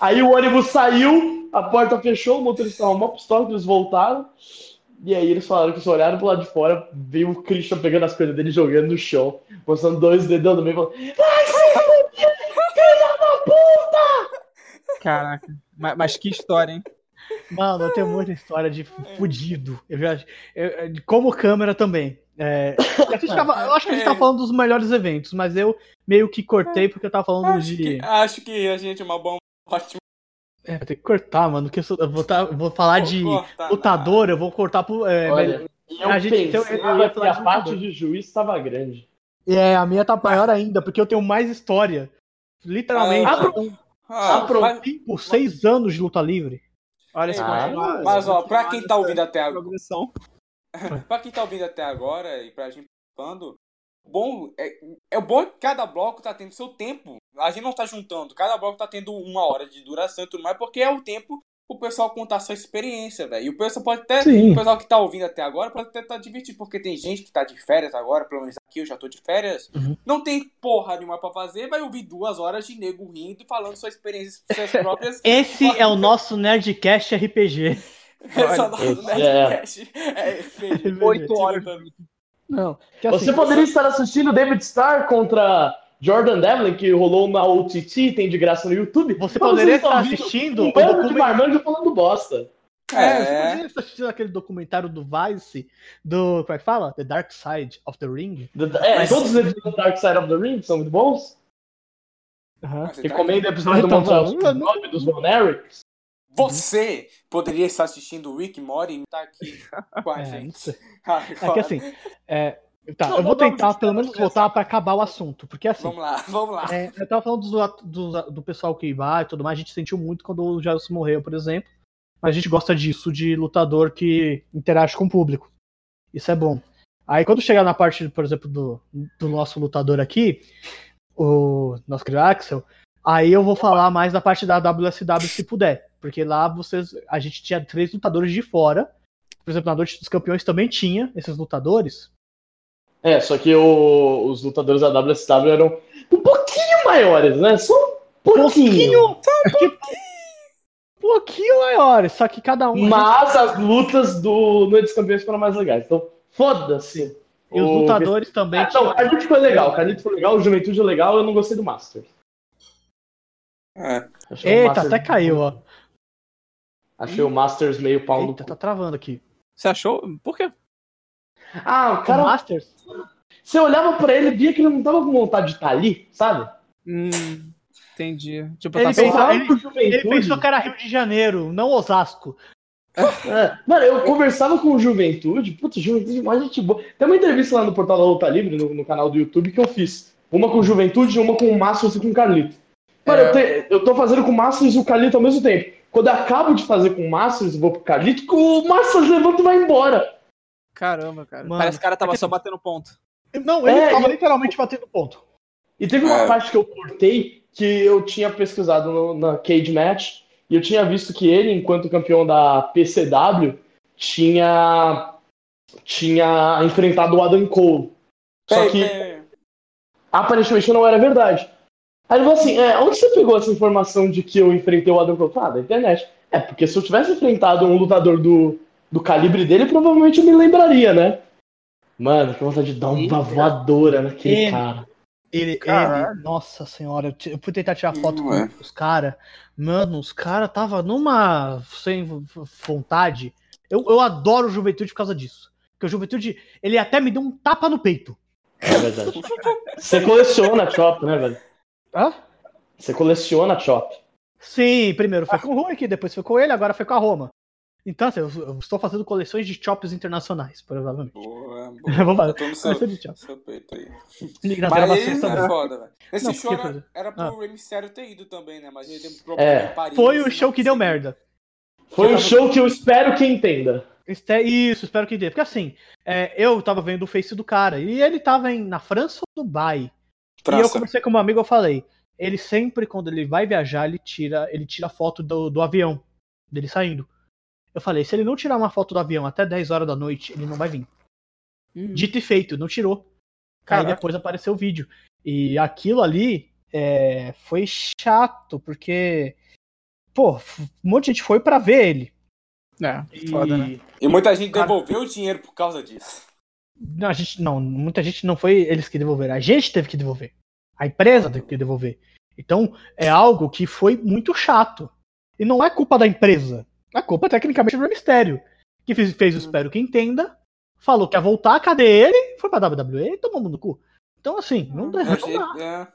aí, o ônibus saiu, a porta fechou, o motorista estava uma pistola, eles voltaram. E aí eles falaram que eles olharam pro lado de fora, viu o Christian pegando as coisas dele jogando no chão, mostrando dois dedão no meio e falando: Vai, filho da puta! Caraca. Mas, mas, que história, hein? Mano, eu tenho muita história de fudido. Eu já, eu, como câmera também. É, tava, eu acho que a gente tá falando dos melhores eventos, mas eu meio que cortei porque eu tava falando acho de. Que, acho que a gente é uma bomba ótima. É, vai ter que cortar, mano. Que eu, vou, tá, vou falar vou de lutador, eu vou cortar pro. É, Olha, eu a gente, então, eu, eu ia falar que a parte de juiz estava grande. É, a minha tá maior ainda, porque eu tenho mais história. Literalmente. Ah, ah, pronto. Por seis anos de luta livre. Olha, se ah, continuar. Mas, ó, pra quem tá ouvindo até agora. *laughs* pra quem tá ouvindo até agora e pra gente falando, bom, é, é bom que cada bloco tá tendo seu tempo. A gente não tá juntando, cada bloco tá tendo uma hora de duração e tudo mais, porque é o tempo o pessoal contar sua experiência, velho. E o pessoal pode até. Sim. O pessoal que tá ouvindo até agora pode até estar tá divertido, porque tem gente que tá de férias agora, pelo menos aqui eu já tô de férias. Uhum. Não tem porra nenhuma pra fazer, vai ouvir duas horas de nego rindo e falando suas experiências suas *laughs* próprias. *laughs* Esse é o nosso Nerdcast RPG. Esse é o nosso Nerdcast é. RPG. Oito horas. Não. Assim, Você poderia estar assistindo David Starr contra Jordan Devlin, que rolou na OTT, tem de graça no YouTube. Você poderia estar assistindo um bando de marmanjo falando bosta. É, é, você poderia estar assistindo aquele documentário do Vice, do. Como é que fala? The Dark Side of the Ring. The, é, Mas... todos os do Dark Side of the Ring são muito bons. Uhum. Recomendo o episódio do Monstro dos Von Erics. Você poderia estar assistindo o Rick Mori e tá aqui *laughs* com a é, gente. *laughs* É que assim, é, Tá, não, eu vou tentar pelo menos voltar para acabar o assunto, porque assim. Vamos lá, *laughs* vamos lá. É, eu tava falando do, do, do, pessoal que vai e tudo mais, a gente sentiu muito quando o Jairus morreu, por exemplo. Mas a gente gosta disso, de lutador que interage com o público. Isso é bom. Aí quando chegar na parte, por exemplo, do, do nosso lutador aqui, o nosso querido Axel, aí eu vou falar mais da parte da WSW se puder. Porque lá vocês. A gente tinha três lutadores de fora. Por exemplo, na Noite dos Campeões também tinha esses lutadores. É, só que o, os lutadores da WSW eram um pouquinho maiores, né? Só um pouquinho. pouquinho só um pouquinho. pouquinho maiores, só que cada um. Mas as lutas do Noite dos Campeões foram mais legais. Então, foda-se. E os lutadores também. Ah, não, o Carlito foi legal, o Carlito foi legal, o Juventude é legal, eu não gostei do Master. É. Eita, Masters... até caiu, ó. Achei o Masters meio pau Eita, no. tá travando aqui. Você achou? Por quê? Ah, o cara. O Masters? Você olhava pra ele e via que ele não tava com vontade de estar tá ali, sabe? Hum, entendi. Tipo, ele, tá pensou, ele, ele pensou que era Rio de Janeiro, não Osasco. É, mano, eu conversava com o Juventude, putz, Juventude, mais gente boa. Tem uma entrevista lá no portal da Luta Livre, no, no, canal do YouTube, que eu fiz. Uma com o Juventude, uma com o Márcio e com o Carlito. Mano, é. eu, te, eu tô fazendo com o Márcio e o Carlito ao mesmo tempo. Quando eu acabo de fazer com o Márcio e vou pro Carlito, o Márcio levanta e vai embora. Caramba, cara. Mano, Parece que o cara tava é que... só batendo ponto. Não, ele é, tava literalmente batendo ponto. E teve uma é. parte que eu cortei que eu tinha pesquisado no, na Cage Match e eu tinha visto que ele, enquanto campeão da PCW, tinha tinha enfrentado o Adam Cole. Só que aparentemente não era verdade. Aí ele falou assim: é, onde você pegou essa informação de que eu enfrentei o Adam Cole? Ah, da internet. É, porque se eu tivesse enfrentado um lutador do, do calibre dele, provavelmente eu me lembraria, né? Mano, que vontade de dar uma voadora naquele ele, cara. Ele, ele, nossa senhora, eu fui tentar tirar foto com é. os caras. Mano, os caras tava numa sem vontade. Eu, eu adoro o Juventude por causa disso. Porque o Juventude, ele até me deu um tapa no peito. É verdade. Você coleciona Chop, né, velho? Hã? Você coleciona Chop. Sim, primeiro foi com o Hulk, depois foi com ele, agora foi com a Roma. Então, assim, eu, eu estou fazendo coleções de chops internacionais, provavelmente. Boa, *laughs* boa. Vou fazer coleção de chops. Seu peito aí. Mas ele é foda, velho. Esse não, show era, era pro ah. Rey Mysterio ter ido também, né? Mas ele teve problema é. em Paris. Foi o show que deu merda. Foi o show que eu espero que entenda. Isso, espero que entenda. Porque assim, é, eu tava vendo o face do cara e ele tava em, na França ou Dubai. E eu conversei com um amigo, eu falei, ele sempre, quando ele vai viajar, ele tira, ele tira foto do, do avião dele saindo. Eu falei, se ele não tirar uma foto do avião até 10 horas da noite, ele não vai vir. Uhum. Dito e feito, não tirou. Caraca. Aí depois apareceu o vídeo. E aquilo ali é, foi chato, porque. Pô, um monte de gente foi para ver ele. É, e... foda, né? E muita gente devolveu o dinheiro por causa disso. Não, a gente, não, muita gente não foi eles que devolveram. A gente teve que devolver. A empresa teve que devolver. Então, é algo que foi muito chato. E não é culpa da empresa. A culpa tecnicamente é do Mistério. Que fez, fez o Espero que Entenda, falou que ia voltar, cadê ele? Foi pra WWE e tomou no cu. Então, assim, não dá. Não é.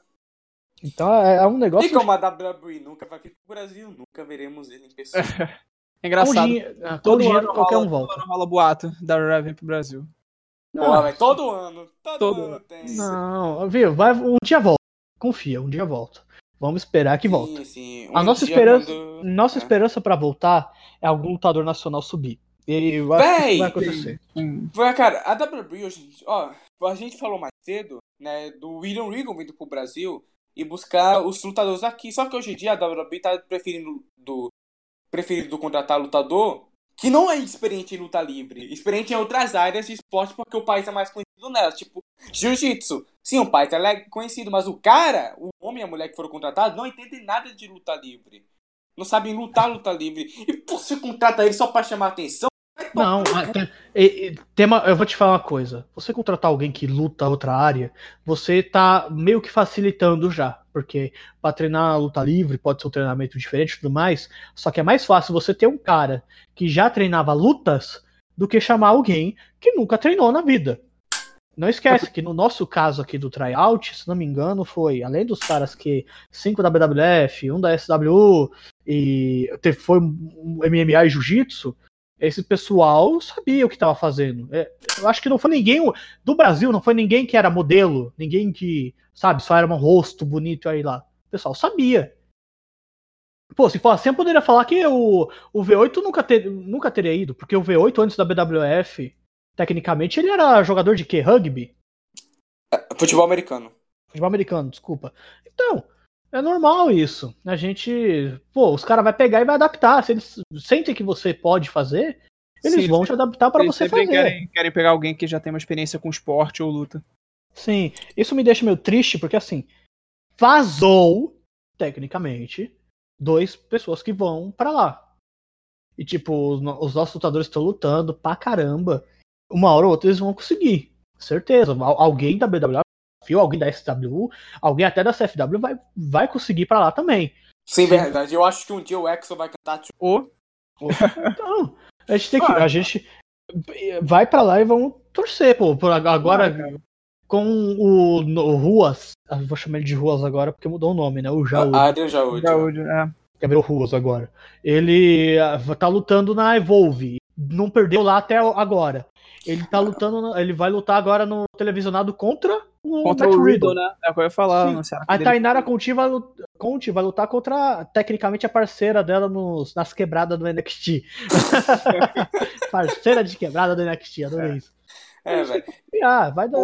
Então é, é, um negócio. E como a WWE nunca vai vir pro Brasil, nunca veremos ele em pessoa. *laughs* É engraçado. Todo, todo dinheiro ano qualquer rola, um volta. Todo rola boato da Raven pro Brasil. Pô, mas todo ano. Todo, todo ano tem. Não, viu? Vai, um dia volta. Confia, um dia volta. Vamos esperar que volte. Sim, sim. Um a nossa esperança, quando... nossa é. esperança para voltar é algum lutador nacional subir. E eu acho Véi, que isso vai acontecer. Hum. Cara, a WWE hoje, ó, a gente falou mais cedo, né, do William Regal vindo pro Brasil e buscar os lutadores aqui. Só que hoje em dia a WWE tá preferindo do preferindo contratar lutador que não é experiente em luta livre, experiente em outras áreas de esporte porque o país é mais conhecido nelas, tipo jiu-jitsu. Sim, o país é conhecido, mas o cara, o homem e a mulher que foram contratados, não entendem nada de luta livre. Não sabem lutar luta livre. E você contrata ele só para chamar atenção? Não, tem, tem uma, eu vou te falar uma coisa. Você contratar alguém que luta outra área, você tá meio que facilitando já. Porque para treinar luta livre pode ser um treinamento diferente e tudo mais. Só que é mais fácil você ter um cara que já treinava lutas do que chamar alguém que nunca treinou na vida. Não esquece que no nosso caso aqui do tryout, se não me engano, foi além dos caras que 5 da BWF, um da SW e foi MMA e Jiu-Jitsu, esse pessoal sabia o que estava fazendo. É, eu acho que não foi ninguém do Brasil, não foi ninguém que era modelo, ninguém que, sabe, só era um rosto bonito aí lá. O pessoal sabia. Pô, se for assim, eu poderia falar que o, o V8 nunca, ter, nunca teria ido, porque o V8 antes da BWF Tecnicamente ele era jogador de quê? Rugby? É, futebol americano. Futebol americano, desculpa. Então, é normal isso. A gente. Pô, os caras vão pegar e vai adaptar. Se eles sentem que você pode fazer, eles Sim, vão te adaptar para você fazer. Querem, querem pegar alguém que já tem uma experiência com esporte ou luta. Sim, isso me deixa meio triste, porque assim, vazou, tecnicamente, dois pessoas que vão para lá. E tipo, os, os nossos lutadores estão lutando pra caramba uma hora ou outra eles vão conseguir. Certeza. Alguém da BWF, alguém da SW, alguém até da CFW vai, vai conseguir para lá também. Sim, verdade. Eu acho que um dia o Exo vai cantar tipo. Oh. Então, a gente tem que. A gente vai para lá e vamos torcer, pô. Por agora, com o, o, Ruas, vou chamar ele de Ruas agora porque mudou o nome, né? O Jaúde. Adrian Jaúde. Jaúde, é. Quer ver o Ruas agora. Ele ah, tá lutando na Evolve. Não perdeu lá até agora. Ele tá lutando, ele vai lutar agora no televisionado contra o contra Matt o Riddle, né? É o que eu ia falar. A Tainara Conti vai, Conti vai lutar contra, tecnicamente, a parceira dela nos, nas quebradas do NXT. *laughs* parceira de quebrada do NXT, adorei é. isso. É, velho. Ah, vai dar.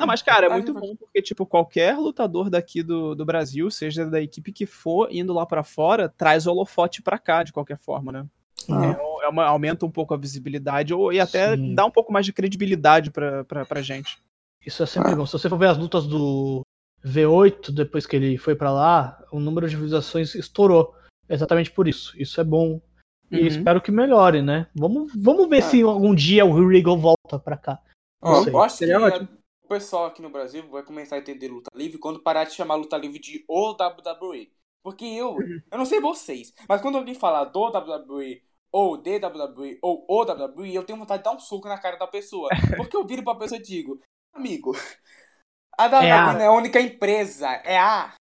Ah, mas, cara, é muito bom porque, tipo, qualquer lutador daqui do, do Brasil, seja da equipe que for, indo lá para fora, traz o holofote pra cá, de qualquer forma, né? Ah. É, é uma, aumenta um pouco a visibilidade ou, e até Sim. dá um pouco mais de credibilidade pra, pra, pra gente. Isso é sempre bom. Se você for ver as lutas do V8, depois que ele foi para lá, o número de visualizações estourou. Exatamente por isso. Isso é bom. E uhum. espero que melhore, né? Vamos, vamos ver ah. se algum dia o Regal volta pra cá. Oh, eu acho que o pessoal aqui no Brasil vai começar a entender luta livre quando parar de chamar luta livre de WWE. Porque eu, uhum. eu não sei vocês, mas quando alguém fala do WWE ou DWE ou OWE, eu tenho vontade de dar um soco na cara da pessoa. *laughs* Porque eu viro pra pessoa e digo, amigo, *laughs* a WWE é é a única empresa, é a.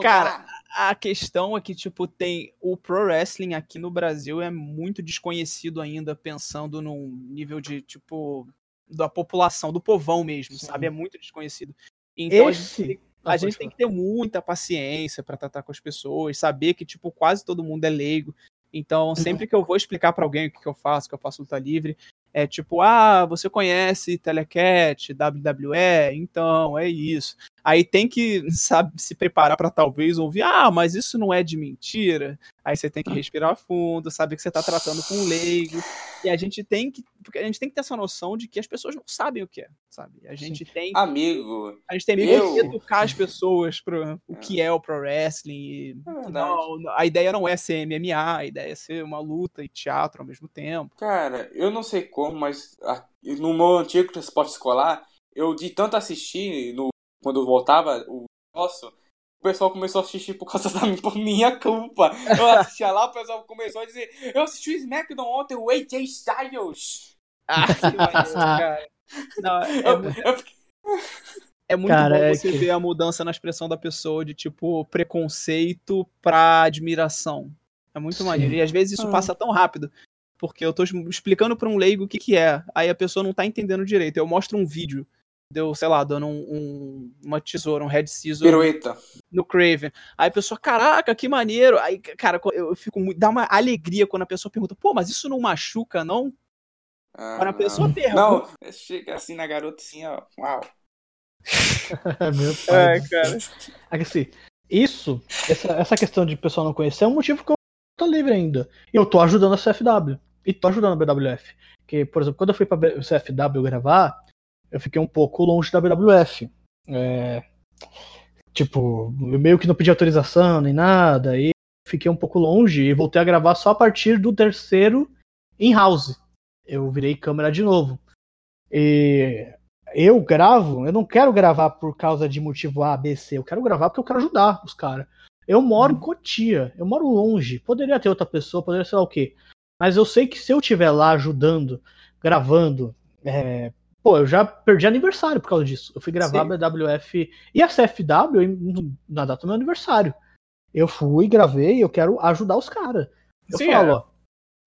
Cara, a questão é que, tipo, tem. O pro wrestling aqui no Brasil é muito desconhecido ainda, pensando num nível de, tipo, da população, do povão mesmo, Sim. sabe? É muito desconhecido. Então Esse... a gente, a gente tem que ter muita paciência para tratar com as pessoas, saber que, tipo, quase todo mundo é leigo. Então, uhum. sempre que eu vou explicar para alguém o que, que eu faço, que eu faço luta livre, é tipo, ah, você conhece Telecat, WWE? Então, é isso. Aí tem que, *laughs* sabe, se preparar para talvez ouvir, ah, mas isso não é de mentira. Aí você tem que respirar fundo, saber que você está tratando com um leigo. E a gente tem que, porque a gente tem que ter essa noção de que as pessoas não sabem o que é, sabe? A gente Sim. tem amigo. A gente tem eu... que educar as pessoas para o que é o pro wrestling. É não, a ideia não é ser MMA, a ideia é ser uma luta e teatro ao mesmo tempo. Cara, eu não sei como, mas no meu antigo transporte escolar, eu de tanto assistir no quando voltava o nosso, o pessoal começou a assistir por causa *laughs* da por minha culpa. Eu assistia lá, o pessoal começou a dizer: Eu assisti o SmackDown ontem, o AJ Styles. Ah, *laughs* que maneiro, cara. Não, é, eu, muito, eu é muito cara, bom é você que... ver a mudança na expressão da pessoa de tipo preconceito pra admiração. É muito Sim. maneiro. E às vezes isso ah. passa tão rápido. Porque eu tô explicando pra um leigo o que, que é. Aí a pessoa não tá entendendo direito. Eu mostro um vídeo deu, sei lá, dando um, um, uma tesoura, um head scissor Pirueta. no Craven. Aí a pessoa, caraca, que maneiro. Aí, cara, eu fico muito. dá uma alegria quando a pessoa pergunta, pô, mas isso não machuca, não? Ah, quando a pessoa não. pergunta. Não, chega assim na garota assim, ó. Uau. *laughs* Meu pai. É, cara. Assim, isso, essa, essa questão de pessoal não conhecer é um motivo que eu tô livre ainda. E eu tô ajudando a CFW. E tô ajudando a BWF. Que, por exemplo, quando eu fui pra CFW gravar, eu fiquei um pouco longe da WWF. É, tipo, eu meio que não pedi autorização nem nada, e fiquei um pouco longe e voltei a gravar só a partir do terceiro in-house. Eu virei câmera de novo. E eu gravo, eu não quero gravar por causa de motivo A, B, C, eu quero gravar porque eu quero ajudar os caras. Eu moro em Cotia, eu moro longe, poderia ter outra pessoa, poderia ser lá o quê. Mas eu sei que se eu estiver lá ajudando, gravando, é, Pô, eu já perdi aniversário por causa disso. Eu fui gravar Sim. a BWF e a CFW na data do meu aniversário. Eu fui, gravei, eu quero ajudar os caras. Eu Sim, falo, é. ó,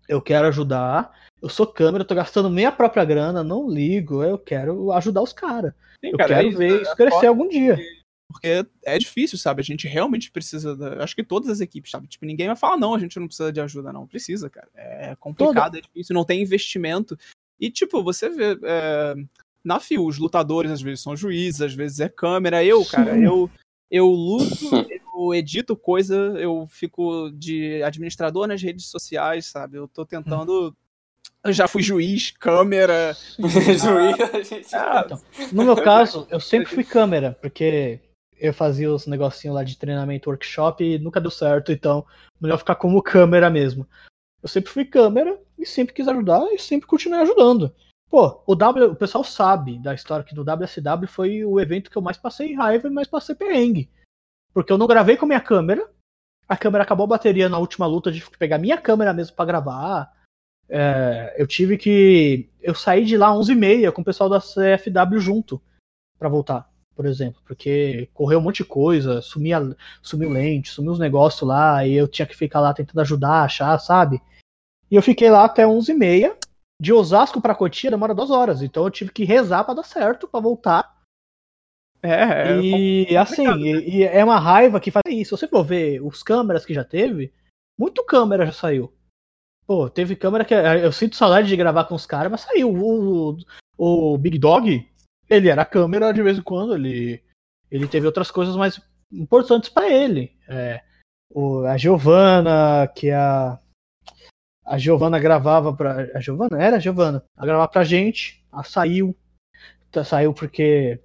eu quero ajudar, eu sou câmera, tô gastando minha própria grana, não ligo, eu quero ajudar os caras. Eu cara, quero é ver isso crescer algum dia. Porque é difícil, sabe? A gente realmente precisa. Da... Acho que todas as equipes, sabe? Tipo, ninguém vai falar, não, a gente não precisa de ajuda, não. Precisa, cara. É complicado, Toda... é difícil, não tem investimento. E, tipo, você vê. É, na FIU, os lutadores às vezes são juízes, às vezes é câmera. Eu, cara, eu, eu luto, *laughs* eu edito coisa, eu fico de administrador nas redes sociais, sabe? Eu tô tentando. Eu já fui juiz, câmera. *laughs* juiz, ah, então, no meu caso, eu *laughs* sempre fui câmera, porque eu fazia os negocinhos lá de treinamento, workshop e nunca deu certo, então melhor ficar como câmera mesmo. Eu sempre fui câmera e sempre quis ajudar e sempre continuei ajudando. Pô, o W, o pessoal sabe da história que no WSW foi o evento que eu mais passei raiva e mais passei perrengue. Porque eu não gravei com minha câmera, a câmera acabou a bateria na última luta, de pegar minha câmera mesmo para gravar. É, eu tive que. Eu saí de lá 11h30 com o pessoal da CFW junto para voltar, por exemplo, porque correu um monte de coisa, sumia, sumiu lente, sumiu os negócios lá, e eu tinha que ficar lá tentando ajudar, achar, sabe? E eu fiquei lá até 11h30. De Osasco para Cotia demora duas horas. Então eu tive que rezar para dar certo, para voltar. É, é e assim, e, né? e, é uma raiva que faz isso. Se você for ver os câmeras que já teve, muito câmera já saiu. Pô, teve câmera que. Eu sinto saudade de gravar com os caras, mas saiu. O, o, o, Big Dog, ele era câmera de vez em quando, ele, ele teve outras coisas mais importantes para ele. É, o, a Giovanna, que é a a Giovana gravava pra. A Giovana? Era a Giovana. A gravar pra gente. Ela saiu. Tá, saiu porque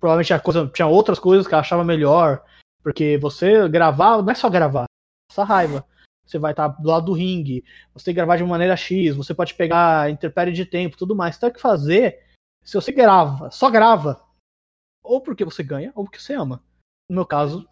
provavelmente a coisa, tinha outras coisas que ela achava melhor. Porque você gravar não é só gravar. Essa raiva. você vai estar do lado do ringue, você tem que gravar de maneira X, você pode pegar interpérie de tempo, tudo mais. Então, o que fazer, se você grava, só grava, ou porque você ganha, ou porque você ama. No meu caso,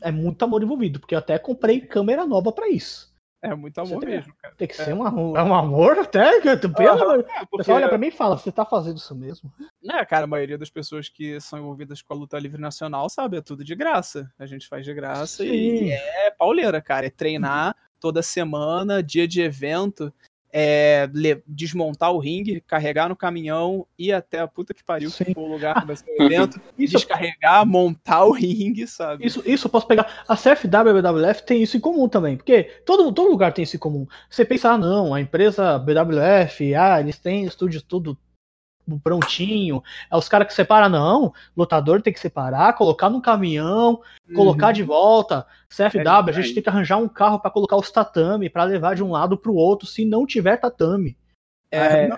é muito amor envolvido, porque eu até comprei câmera nova para isso. É muito amor tem, mesmo, cara. Tem que é. ser um amor, é um amor até. Que, pelo, uhum, é, pessoal olha pra mim e fala: você tá fazendo isso mesmo? É, cara, a maioria das pessoas que são envolvidas com a luta livre nacional sabe, é tudo de graça. A gente faz de graça Sim. e é pauleira, cara. É treinar toda semana, dia de evento é, desmontar o ringue, carregar no caminhão, ir até a puta que pariu, que for o lugar que vai ser o evento, *laughs* isso, descarregar, montar o ringue, sabe? Isso, isso eu posso pegar. A CFW e a BWF tem isso em comum também, porque todo, todo lugar tem isso em comum. Você pensa, ah, não, a empresa BWF, ah, eles têm estúdio tudo prontinho. É os caras que separam, não. Lutador tem que separar, colocar no caminhão, uhum. colocar de volta. CFW, é, a gente tem que arranjar um carro para colocar os tatame, para levar de um lado pro outro, se não tiver tatame. É, é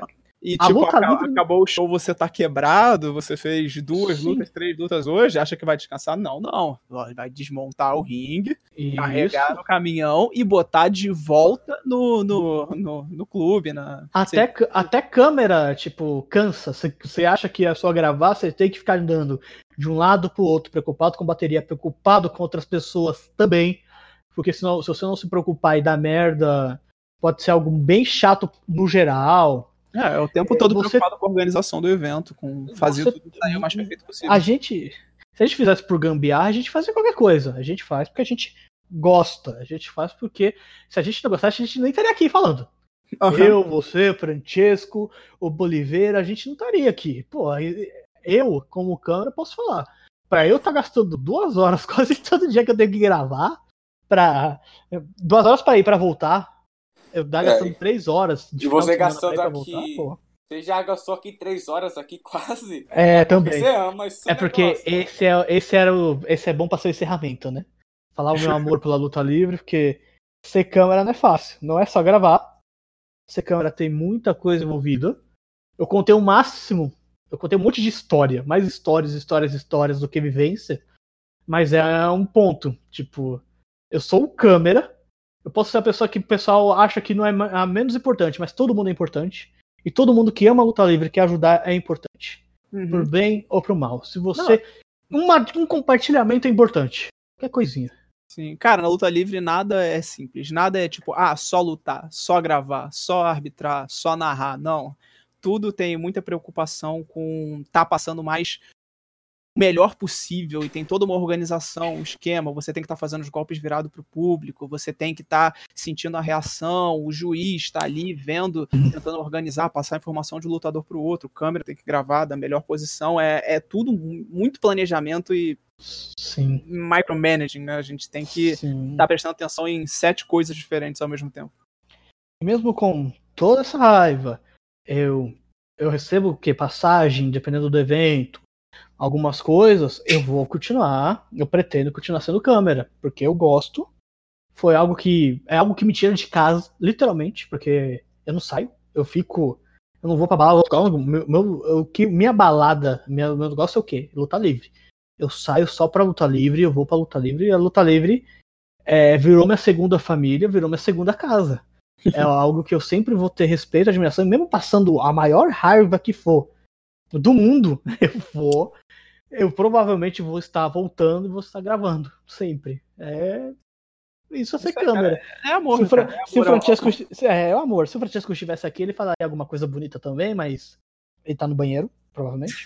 e, a tipo, acaba, livre... acabou o show, você tá quebrado, você fez duas Sim. lutas, três lutas hoje, acha que vai descansar? Não, não. Vai desmontar o ringue, Isso. carregar no caminhão e botar de volta no, no, no, no clube. Na... Até, até câmera, tipo, cansa. Você acha que é só gravar, você tem que ficar andando de um lado pro outro, preocupado com bateria, preocupado com outras pessoas também. Porque senão, se você não se preocupar e dar merda, pode ser algo bem chato no geral é, é o tempo todo você... preocupado com a organização do evento, com fazer você... tudo sair o mais perfeito possível. A gente, se a gente fizesse por gambiarra, a gente fazia qualquer coisa. A gente faz porque a gente gosta. A gente faz porque se a gente não gostasse, a gente nem estaria aqui falando. Uhum. Eu, você, Francesco, o Boliveira, a gente não estaria aqui. Pô, eu, como câmera, posso falar. Pra eu estar tá gastando duas horas *laughs* quase todo dia que eu tenho que gravar, pra. Duas horas para ir para voltar, eu dá gastando três horas. De e você gastando aqui. Voltar, você já gastou aqui três horas aqui *laughs* quase. É, também. Você ama esse É porque esse é, esse, era o, esse é bom pra ser o encerramento, né? Falar o meu amor pela luta livre, porque ser câmera não é fácil. Não é só gravar. Ser câmera tem muita coisa envolvida. Eu contei o máximo. Eu contei um monte de história. Mais histórias, histórias, histórias do que vivência. Mas é um ponto. Tipo, eu sou o câmera eu posso ser a pessoa que o pessoal acha que não é a menos importante, mas todo mundo é importante. E todo mundo que ama a luta livre, quer ajudar, é importante. Uhum. Por bem ou pro mal. Se você. Uma, um compartilhamento é importante. Qualquer coisinha. Sim, cara, na luta livre nada é simples. Nada é tipo, ah, só lutar, só gravar, só arbitrar, só narrar. Não. Tudo tem muita preocupação com tá passando mais melhor possível e tem toda uma organização, um esquema. Você tem que estar tá fazendo os golpes virados para o público, você tem que estar tá sentindo a reação, o juiz está ali vendo, tentando organizar, passar informação de um lutador para o outro, a câmera tem que gravar da melhor posição. É, é tudo muito planejamento e Sim. micromanaging, né? A gente tem que estar tá prestando atenção em sete coisas diferentes ao mesmo tempo. Mesmo com toda essa raiva, eu eu recebo o que passagem, dependendo do evento, algumas coisas, eu vou continuar, eu pretendo continuar sendo câmera, porque eu gosto. Foi algo que é algo que me tira de casa, literalmente, porque eu não saio, eu fico, eu não vou pra balada, meu, meu, o que minha balada, meu, meu negócio é o quê? Luta livre. Eu saio só pra luta livre, eu vou pra luta livre, e a luta livre é, virou minha segunda família, virou minha segunda casa. *laughs* É algo que eu sempre vou ter respeito, admiração, mesmo passando a maior raiva que for do mundo, *laughs* eu vou eu provavelmente vou estar voltando e vou estar gravando, sempre. É. Isso é ser Isso câmera. É, é amor, se, Fra... é amor, se o Francesco. É, é amor. Se o Francesco estivesse aqui, ele falaria alguma coisa bonita também, mas. Ele tá no banheiro, provavelmente.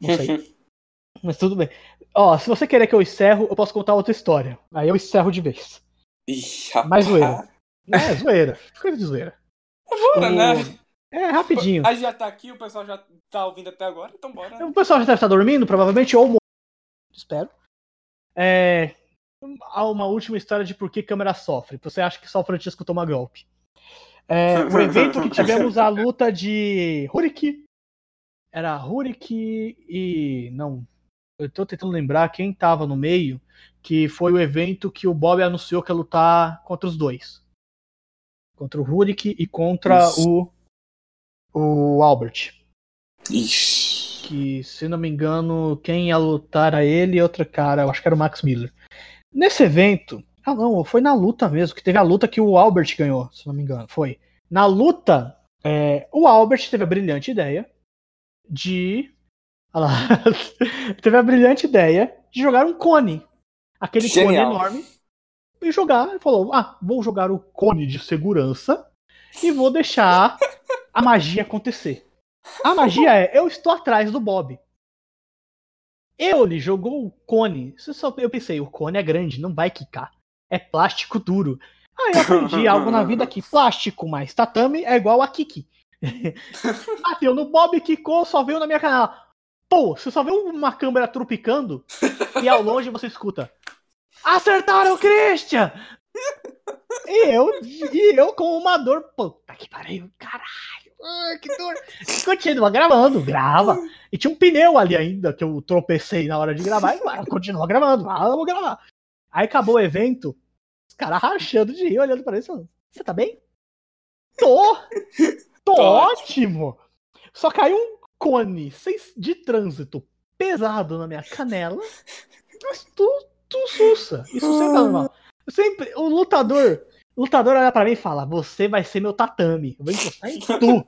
Não sei. *laughs* mas tudo bem. Ó, se você querer que eu encerro, eu posso contar outra história. Aí eu encerro de vez. Ixi, Mais zoeira. É, zoeira. Coisa de zoeira. É bora, o... né? É, rapidinho. A gente já tá aqui, o pessoal já tá ouvindo até agora, então bora. Né? O pessoal já deve estar dormindo, provavelmente, ou Espero. É... Há uma última história de por que câmera sofre. Você acha que só o Francisco toma golpe. É, o evento que tivemos a luta de Hurik. Era Hurik e. Não. Eu tô tentando lembrar quem tava no meio. Que foi o evento que o Bob anunciou que ia lutar contra os dois. Contra o Hurik e contra Isso. o o Albert. Ixi. Que, se não me engano, quem ia lutar a ele e outro cara, eu acho que era o Max Miller. Nesse evento, Ah, não, foi na luta mesmo, que teve a luta que o Albert ganhou, se não me engano. Foi. Na luta, é, o Albert teve a brilhante ideia de. Olha lá. *laughs* teve a brilhante ideia de jogar um cone. Aquele Genial. cone enorme. E jogar. Ele falou: Ah, vou jogar o cone de segurança e vou deixar a magia acontecer. A magia é: eu estou atrás do Bob. Ele jogou o cone. Eu pensei, o cone é grande, não vai quicar. É plástico duro. Aí eu aprendi *laughs* algo na vida que plástico mais tatame é igual a Kiki. *laughs* Bateu no Bob, quicou, só veio na minha canela. Pô, você só vê uma câmera tropicando e ao longe você escuta. Acertaram o Christian! E eu, e eu com uma dor. Puta que pariu, caralho. Ai, que dor. Continua gravando, grava. E tinha um pneu ali ainda que eu tropecei na hora de gravar. E continua gravando, vamos gravar. Aí acabou o evento, os caras rachando de rir, olhando pra ele falando: Você tá bem? Tô! Tô ótimo! Só caiu um cone de trânsito pesado na minha canela, mas tu, tu sussa. Isso sempre é normal. Sempre, o lutador lutador olha pra mim e fala: Você vai ser meu tatame. Eu vou encostar em tu.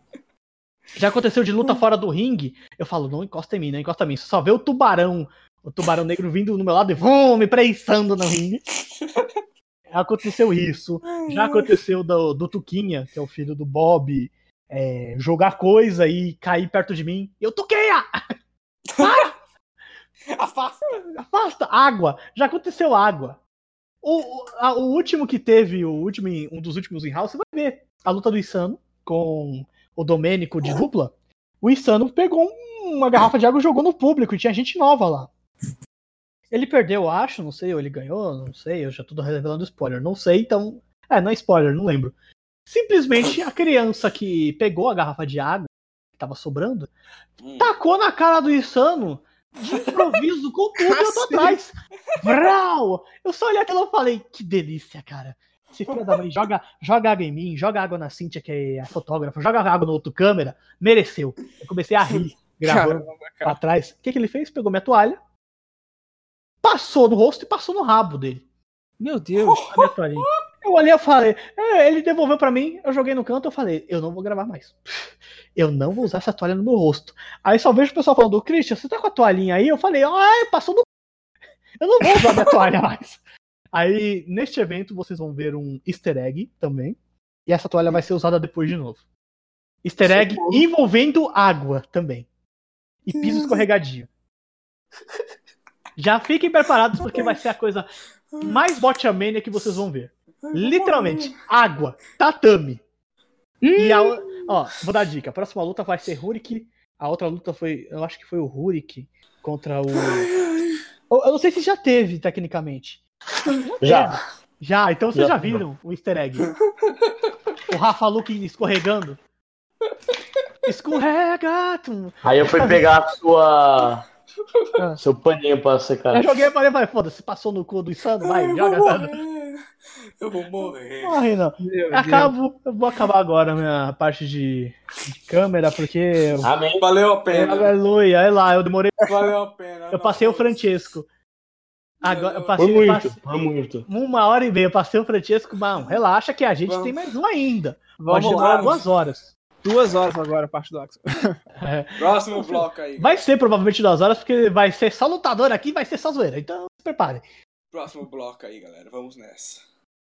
Já aconteceu de luta fora do ringue. Eu falo: Não encosta em mim, não encosta em mim. Você só vê o tubarão, o tubarão negro vindo no meu lado e vum, me prensando no ringue. Aconteceu isso. Já aconteceu do, do Tuquinha, que é o filho do Bob, é, jogar coisa e cair perto de mim. Eu toquei-a! *laughs* Para! Afasta! Afasta! Água! Já aconteceu água. O, a, o último que teve, o último, um dos últimos em House, você vai ver. A luta do Insano com o Domênico de dupla. O Insano pegou uma garrafa de água e jogou no público e tinha gente nova lá. Ele perdeu, acho, não sei, ou ele ganhou, não sei, eu já tô revelando spoiler, não sei, então. É, não é spoiler, não lembro. Simplesmente a criança que pegou a garrafa de água, que tava sobrando, hum. tacou na cara do Insano de improviso com tudo e eu tô atrás. Vrau! Eu só olhei aquilo e falei, que delícia, cara. Esse filho da mãe joga, joga água em mim, joga água na Cintia, que é a fotógrafa, joga água no outro câmera, mereceu. Eu comecei a rir, *laughs* gravando Caramba, pra trás. O que, que ele fez? Pegou minha toalha, passou no rosto e passou no rabo dele. Meu Deus. A minha toalhinha. Eu olhei e falei, é, ele devolveu para mim, eu joguei no canto, eu falei, eu não vou gravar mais. *laughs* Eu não vou usar essa toalha no meu rosto. Aí só vejo o pessoal falando, Christian, você tá com a toalhinha aí? Eu falei, ah, passou no. *laughs* Eu não vou usar minha toalha mais. Aí, neste evento, vocês vão ver um easter egg também. E essa toalha vai ser usada depois de novo. Easter egg envolvendo água também. E piso escorregadio. Já fiquem preparados porque vai ser a coisa mais botchamania que vocês vão ver. Literalmente, água, tatame. Hum. E a, ó, vou dar dica. A próxima luta vai ser Rurik. A outra luta foi, eu acho que foi o Rurik contra o. Eu não sei se já teve, tecnicamente. Já. Já, então vocês já, já viram o easter egg. o Rafa Luke escorregando. Escorrega! Tum. Aí eu fui pegar a sua. Ah. Seu paninho pra secar. Eu joguei e falei, foda-se, passou no cu do insano, vai, joga. Eu vou morrer. Morre não. Acabo, eu vou acabar agora a minha parte de, de câmera, porque. Amém. Valeu a pena. Aleluia, olha lá, eu demorei. Valeu a pena. Eu passei não, o Francesco. Agora, eu passei, foi muito, passei, foi muito. Uma hora e meia, eu passei o Francesco, não, relaxa que a gente Vamos. tem mais um ainda. Vamos Pode demorar duas horas. Duas horas agora, a parte do Axel. *laughs* É. Próximo bloco aí. Vai ser provavelmente duas horas, porque vai ser só lutador aqui vai ser só zoeira. Então se prepare. Próximo bloco aí, galera. Vamos nessa.